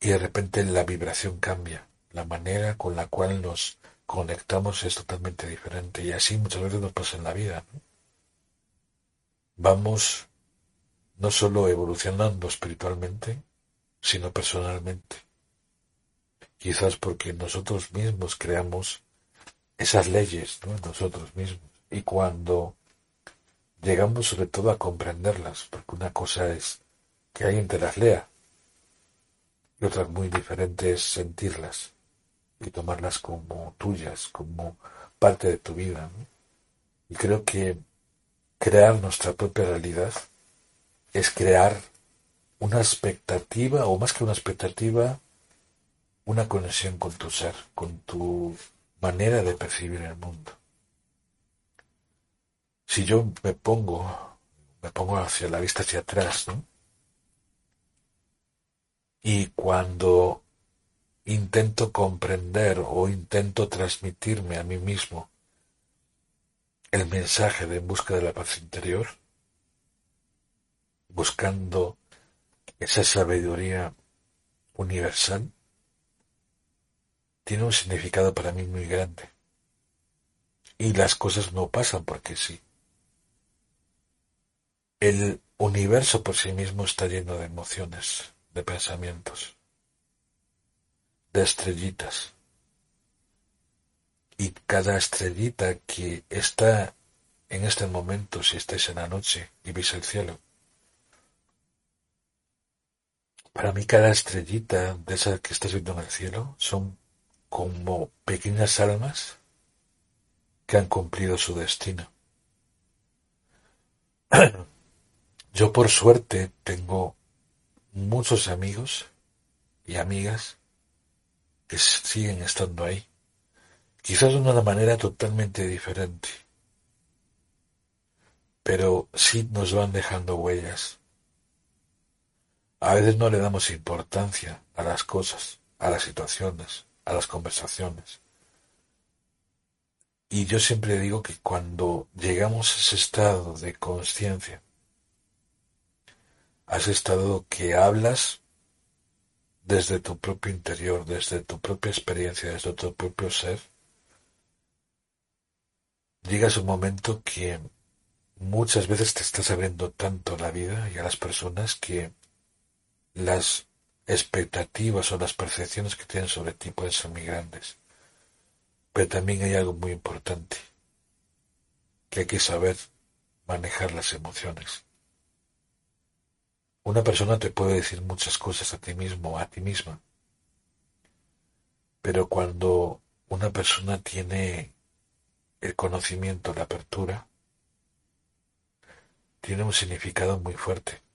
y de repente la vibración cambia, la manera con la cual nos conectamos es totalmente diferente y así muchas veces nos pasa en la vida. Vamos no solo evolucionando espiritualmente, sino personalmente. Quizás porque nosotros mismos creamos esas leyes ¿no? nosotros mismos. Y cuando llegamos sobre todo a comprenderlas, porque una cosa es que alguien te las lea y otra muy diferente es sentirlas y tomarlas como tuyas, como parte de tu vida. Y creo que crear nuestra propia realidad es crear una expectativa, o más que una expectativa, una conexión con tu ser, con tu manera de percibir el mundo. Si yo me pongo, me pongo hacia la vista hacia atrás, ¿no? Y cuando intento comprender o intento transmitirme a mí mismo el mensaje de en busca de la paz interior, buscando esa sabiduría universal, tiene un significado para mí muy grande. Y las cosas no pasan porque sí. El universo por sí mismo está lleno de emociones, de pensamientos, de estrellitas. Y cada estrellita que está en este momento, si estáis en la noche y veis el cielo, Para mí cada estrellita de esas que estás viendo en el cielo son como pequeñas almas que han cumplido su destino. Yo por suerte tengo muchos amigos y amigas que siguen estando ahí, quizás de una manera totalmente diferente, pero sí nos van dejando huellas a veces no le damos importancia a las cosas, a las situaciones, a las conversaciones. Y yo siempre digo que cuando llegamos a ese estado de conciencia, a ese estado que hablas desde tu propio interior, desde tu propia experiencia, desde tu propio ser, llegas un momento que muchas veces te estás abriendo tanto a la vida y a las personas que las expectativas o las percepciones que tienen sobre ti pueden ser muy grandes. Pero también hay algo muy importante, que hay que saber manejar las emociones. Una persona te puede decir muchas cosas a ti mismo a ti misma, pero cuando una persona tiene el conocimiento, la apertura, tiene un significado muy fuerte.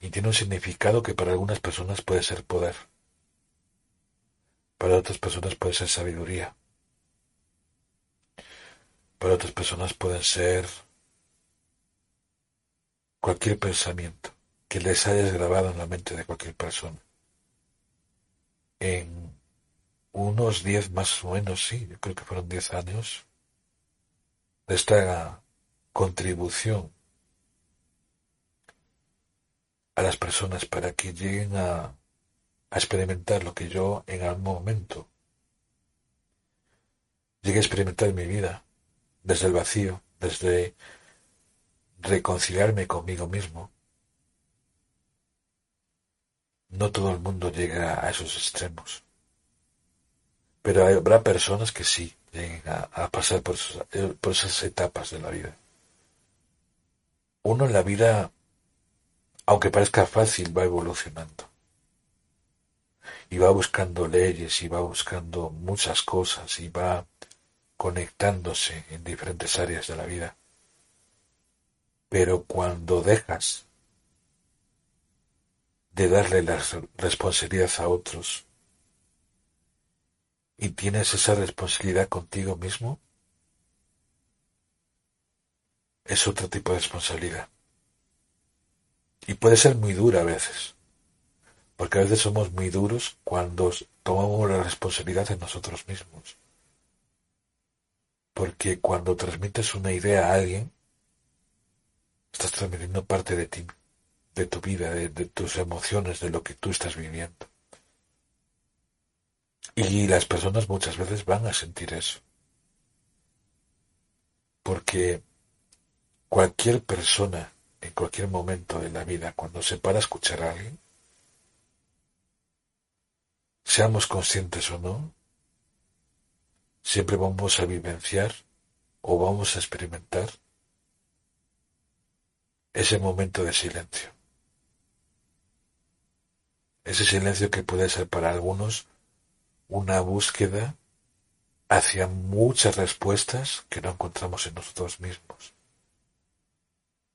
Y tiene un significado que para algunas personas puede ser poder. Para otras personas puede ser sabiduría. Para otras personas pueden ser cualquier pensamiento que les hayas grabado en la mente de cualquier persona. En unos diez más o menos, sí, yo creo que fueron diez años, de esta contribución a las personas para que lleguen a, a experimentar lo que yo en algún momento llegué a experimentar en mi vida, desde el vacío, desde reconciliarme conmigo mismo. No todo el mundo llega a esos extremos, pero habrá personas que sí lleguen a, pasar por, por esas etapas de la vida. Uno en la vida, aunque parezca fácil, va evolucionando y va buscando leyes y va buscando muchas cosas y va conectándose en diferentes áreas de la vida. Pero cuando dejas de darle la responsabilidad a otros y tienes esa responsabilidad contigo mismo, es otro tipo de responsabilidad. Y puede ser muy dura a veces porque a veces somos muy duros cuando tomamos la responsabilidad de nosotros mismos. Porque cuando transmites una idea a alguien, estás transmitiendo parte de ti, de tu vida, de, tus emociones, de lo que tú estás viviendo. Y las personas muchas veces van a sentir eso. Porque cualquier persona, en cualquier momento de la vida, cuando se para a escuchar a alguien, seamos conscientes o no, siempre vamos a vivenciar o vamos a experimentar ese momento de silencio. Ese silencio que puede ser para algunos una búsqueda hacia muchas respuestas que no encontramos en nosotros mismos.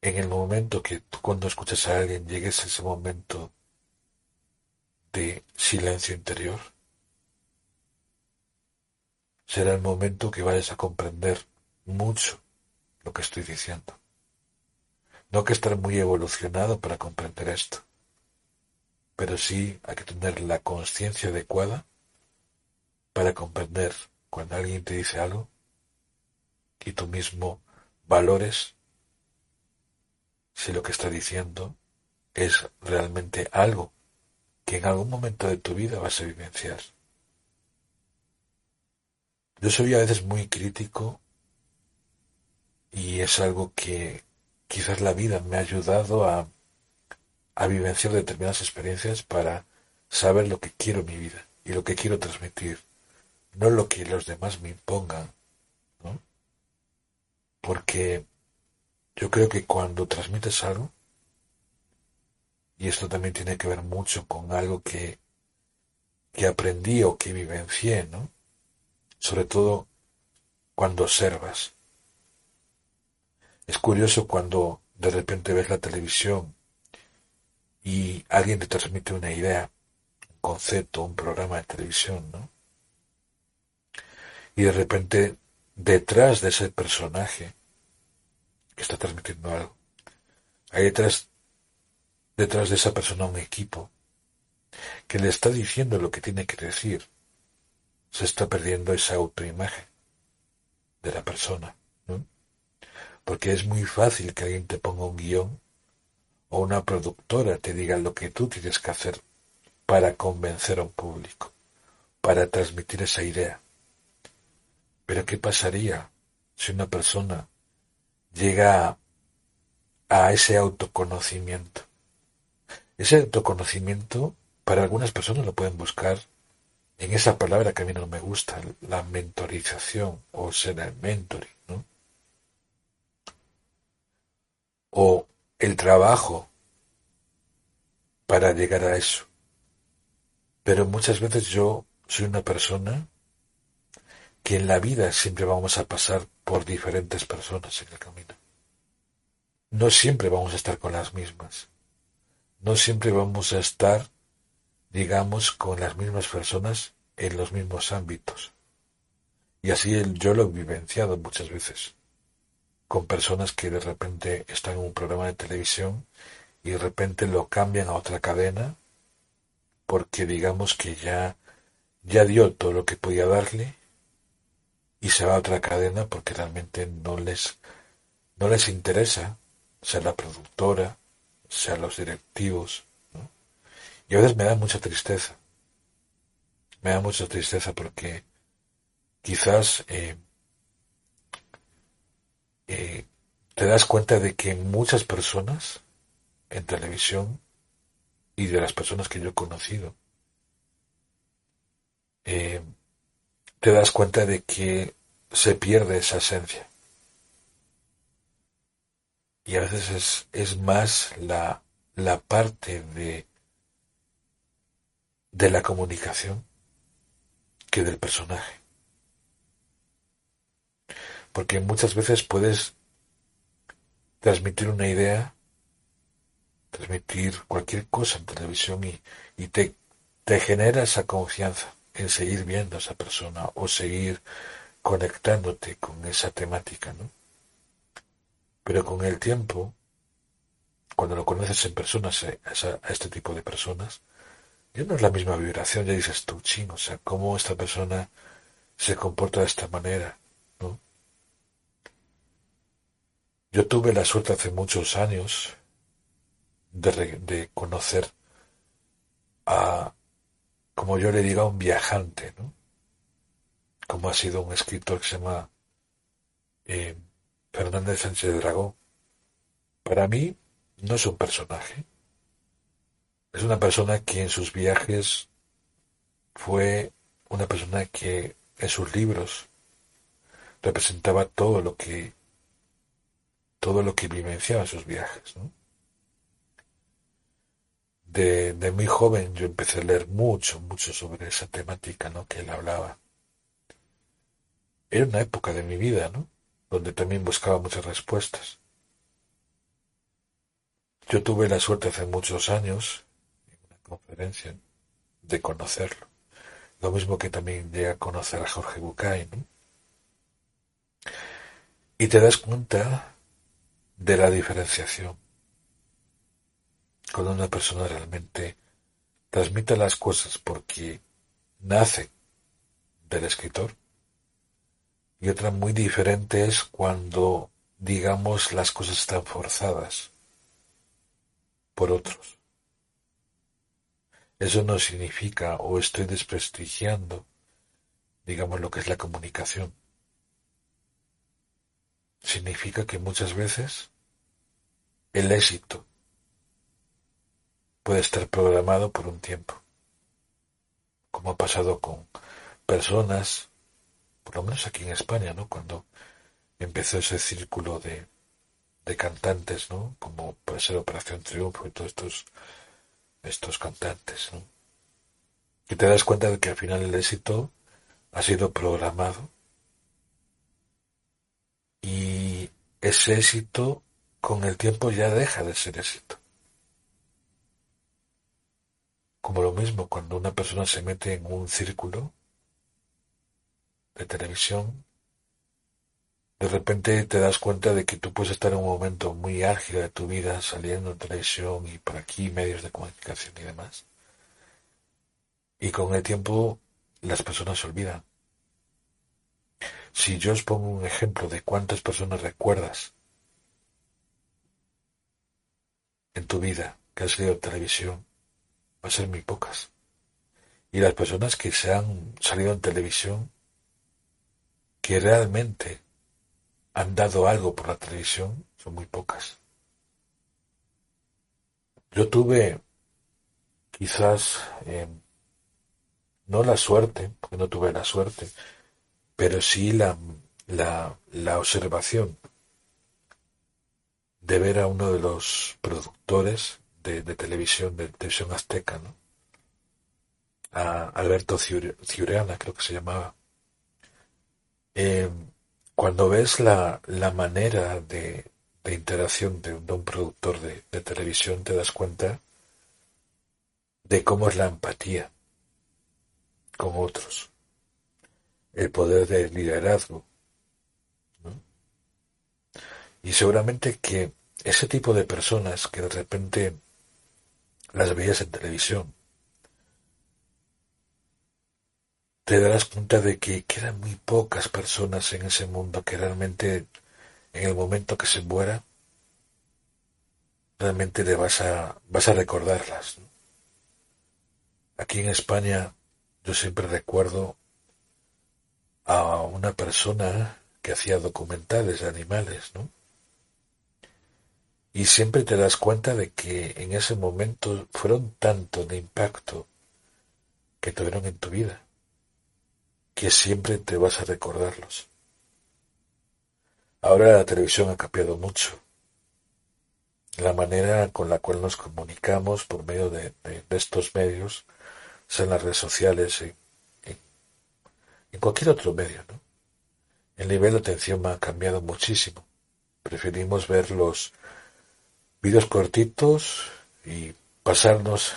En el momento que tú cuando escuchas a alguien llegues a ese momento de silencio interior. Será el momento que vayas a comprender mucho lo que estoy diciendo. No que estar muy evolucionado para comprender esto, pero sí hay que tener la conciencia adecuada para comprender cuando alguien te dice algo y tú mismo valores si lo que está diciendo es realmente algo que en algún momento de tu vida vas a vivenciar. Yo soy a veces muy crítico y es algo que quizás la vida me ha ayudado a, a vivenciar determinadas experiencias para saber lo que quiero en mi vida y lo que quiero transmitir, no lo que los demás me impongan. Porque yo creo que cuando transmites algo, y esto también tiene que ver mucho con algo que, que aprendí o que vivencié, ¿no? Sobre todo cuando observas. Es curioso cuando de repente ves la televisión y alguien te transmite una idea, un concepto, un programa de televisión, ¿no? Y de repente detrás de ese personaje está transmitiendo algo, hay detrás detrás de esa persona un equipo que le está diciendo lo que tiene que decir. Se está perdiendo esa autoimagen de la persona. Porque es muy fácil que alguien te ponga un guion o una productora te diga lo que tú tienes que hacer para convencer a un público, para transmitir esa idea. Pero ¿qué pasaría si una persona llega a ese autoconocimiento. Ese autoconocimiento, para algunas personas lo pueden buscar en esa palabra que a mí no me gusta, la mentorización o ser el mentoring, ¿no? O el trabajo para llegar a eso. Pero muchas veces yo soy una persona que en la vida siempre vamos a pasar por diferentes personas en el camino. No siempre vamos a estar con las mismas. No siempre vamos a estar, digamos, con las mismas personas en los mismos ámbitos. Y así yo lo he vivenciado muchas veces, con personas que de repente están en un programa de televisión y de repente lo cambian a otra cadena porque digamos que ya ya dio todo lo que podía darle y se va a otra cadena porque realmente no les no les interesa sea la productora, sea los directivos. Y a veces me da mucha tristeza. Me da mucha tristeza porque quizás eh, eh, te das cuenta de que muchas personas en televisión y de las personas que yo he conocido, eh, te das cuenta de que se pierde esa esencia. Y a veces es, es más la, la parte de, de la comunicación que del personaje. Porque muchas veces puedes transmitir una idea, transmitir cualquier cosa en televisión y, y te, te genera esa confianza en seguir viendo a esa persona o seguir conectándote con esa temática, ¿no? Pero con el tiempo, cuando lo conoces en personas, a, este tipo de personas, ya no es la misma vibración, ya dices tú, ching, o sea, cómo esta persona se comporta de esta manera, ¿no? Yo tuve la suerte hace muchos años de, de conocer a, como yo le digo, a un viajante, ¿no? Como ha sido un escritor que se llama eh, Fernández Sánchez Dragó, para mí no es un personaje. Es una persona que en sus viajes fue una persona que en sus libros representaba todo lo que todo lo que vivenciaba en sus viajes. De, muy joven yo empecé a leer mucho, mucho sobre esa temática ¿no? que él hablaba. Era una época de mi vida, ¿no? donde también buscaba muchas respuestas. Yo tuve la suerte hace muchos años, en una conferencia, de conocerlo. Lo mismo que también llegué a conocer a Jorge Bucay, Y te das cuenta de la diferenciación. Cuando una persona realmente transmite las cosas porque nace del escritor, y otra muy diferente es cuando, digamos, las cosas están forzadas por otros. Eso no significa o estoy desprestigiando, digamos, lo que es la comunicación. Significa que muchas veces el éxito puede estar programado por un tiempo, como ha pasado con personas por lo menos aquí en España, ¿no? Cuando empezó ese círculo de, de cantantes, ¿no? Como puede ser Operación Triunfo y todos estos, estos cantantes, ¿no? Y te das cuenta de que al final el éxito ha sido programado y ese éxito con el tiempo ya deja de ser éxito. Como lo mismo cuando una persona se mete en un círculo de televisión, de repente te das cuenta de que tú puedes estar en un momento muy álgido de tu vida saliendo en televisión y por aquí medios de comunicación y demás. Y con el tiempo las personas se olvidan. Si yo os pongo un ejemplo de cuántas personas recuerdas en tu vida que has en televisión, va a ser muy pocas. Y las personas que se han salido en televisión que realmente han dado algo por la televisión son muy pocas. Yo tuve quizás eh, no la suerte, porque no tuve la suerte, pero sí la, la, la observación de ver a uno de los productores de, televisión, de televisión azteca, ¿no? a Alberto Ciureana, creo que se llamaba. Eh, cuando ves la, la manera de, de interacción de, un productor de, de, televisión, te das cuenta de cómo es la empatía con otros, el poder de liderazgo. Y seguramente que ese tipo de personas que de repente las veías en televisión, te darás cuenta de que quedan muy pocas personas en ese mundo que realmente en el momento que se muera, realmente le vas a, vas a recordarlas. Aquí en España yo siempre recuerdo a una persona que hacía documentales de animales, ¿no? Y siempre te das cuenta de que en ese momento fueron tanto de impacto que tuvieron en tu vida, que siempre te vas a recordarlos. Ahora la televisión ha cambiado mucho. La manera con la cual nos comunicamos por medio de, estos medios, sean las redes sociales, en, en, cualquier otro medio, ¿no? El nivel de atención ha cambiado muchísimo. Preferimos ver los vídeos cortitos y pasarnos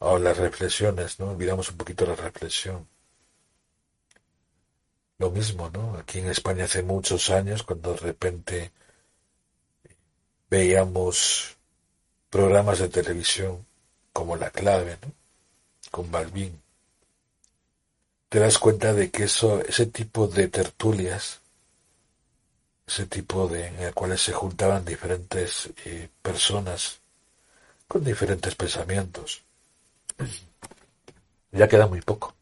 a las reflexiones, ¿no? Olvidamos un poquito la reflexión. Lo mismo, ¿no? Aquí en España hace muchos años, cuando de repente veíamos programas de televisión como La Clave, ¿no? Con Balbín. Te das cuenta de que eso, ese tipo de tertulias, ese tipo de, en el cuales se juntaban diferentes eh, personas con diferentes pensamientos, ya queda muy poco.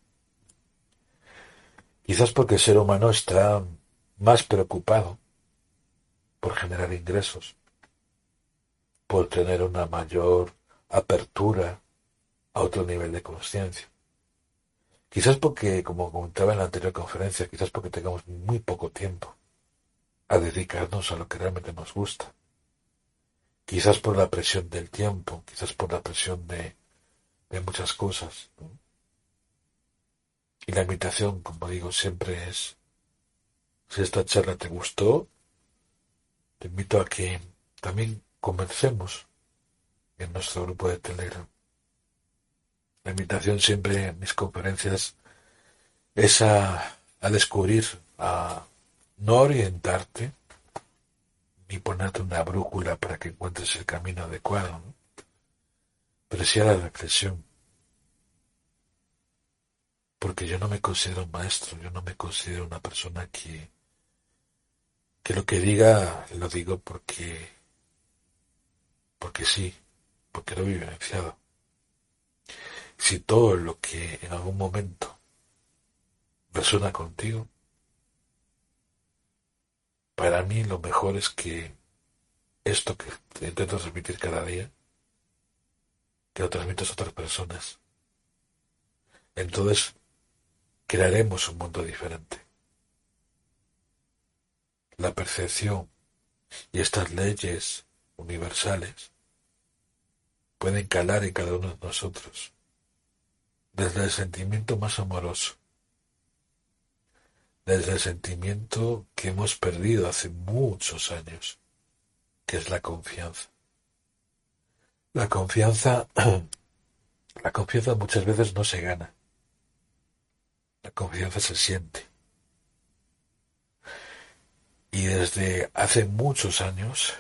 Quizás porque el ser humano está más preocupado por generar ingresos, por tener una mayor apertura a otro nivel de conciencia. Quizás porque, como comentaba en la anterior conferencia, quizás porque tengamos muy poco tiempo a dedicarnos a lo que realmente nos gusta. Quizás por la presión del tiempo, quizás por la presión de, de muchas cosas. Y la invitación, como digo, siempre es, si esta charla te gustó, te invito a que también comencemos en nuestro grupo de Telegram. La invitación siempre en mis conferencias es a, a descubrir, a no orientarte, ni ponerte una brújula para que encuentres el camino adecuado, sí a la reflexión porque yo no me considero un maestro, yo no me considero una persona que, que lo que diga lo digo porque, porque sí, porque lo he vivenciado. Si todo lo que en algún momento resuena contigo, para mí lo mejor es que esto que intento transmitir cada día, que lo transmitas a otras personas. Entonces, crearemos un mundo diferente. La percepción y estas leyes universales pueden calar en cada uno de nosotros, desde el sentimiento más amoroso, desde el sentimiento que hemos perdido hace muchos años, que es la confianza. La confianza, la confianza muchas veces no se gana, la confianza se siente. Y desde hace muchos años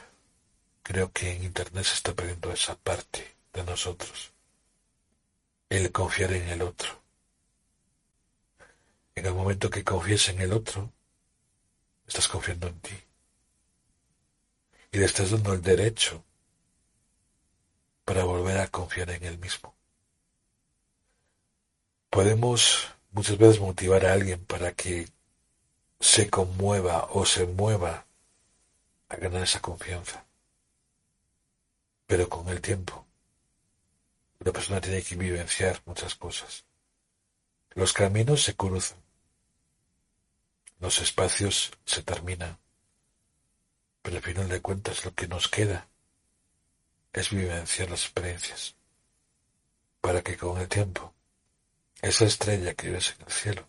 creo que en Internet se está perdiendo esa parte de nosotros. El confiar en el otro. En el momento que confíes en el otro, estás confiando en ti. Y le estás dando el derecho para volver a confiar en él mismo. Podemos muchas veces motivar a alguien para que se conmueva o se mueva a ganar esa confianza. Pero con el tiempo, la persona tiene que vivenciar muchas cosas. Los caminos se cruzan, los espacios se terminan, pero al final de cuentas lo que nos queda es vivenciar las experiencias, para que con el tiempo, esa estrella que ves en el cielo,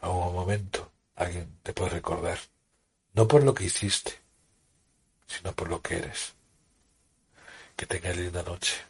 a un momento alguien te puede recordar, no por lo que hiciste, sino por lo que eres. Que tengas linda noche.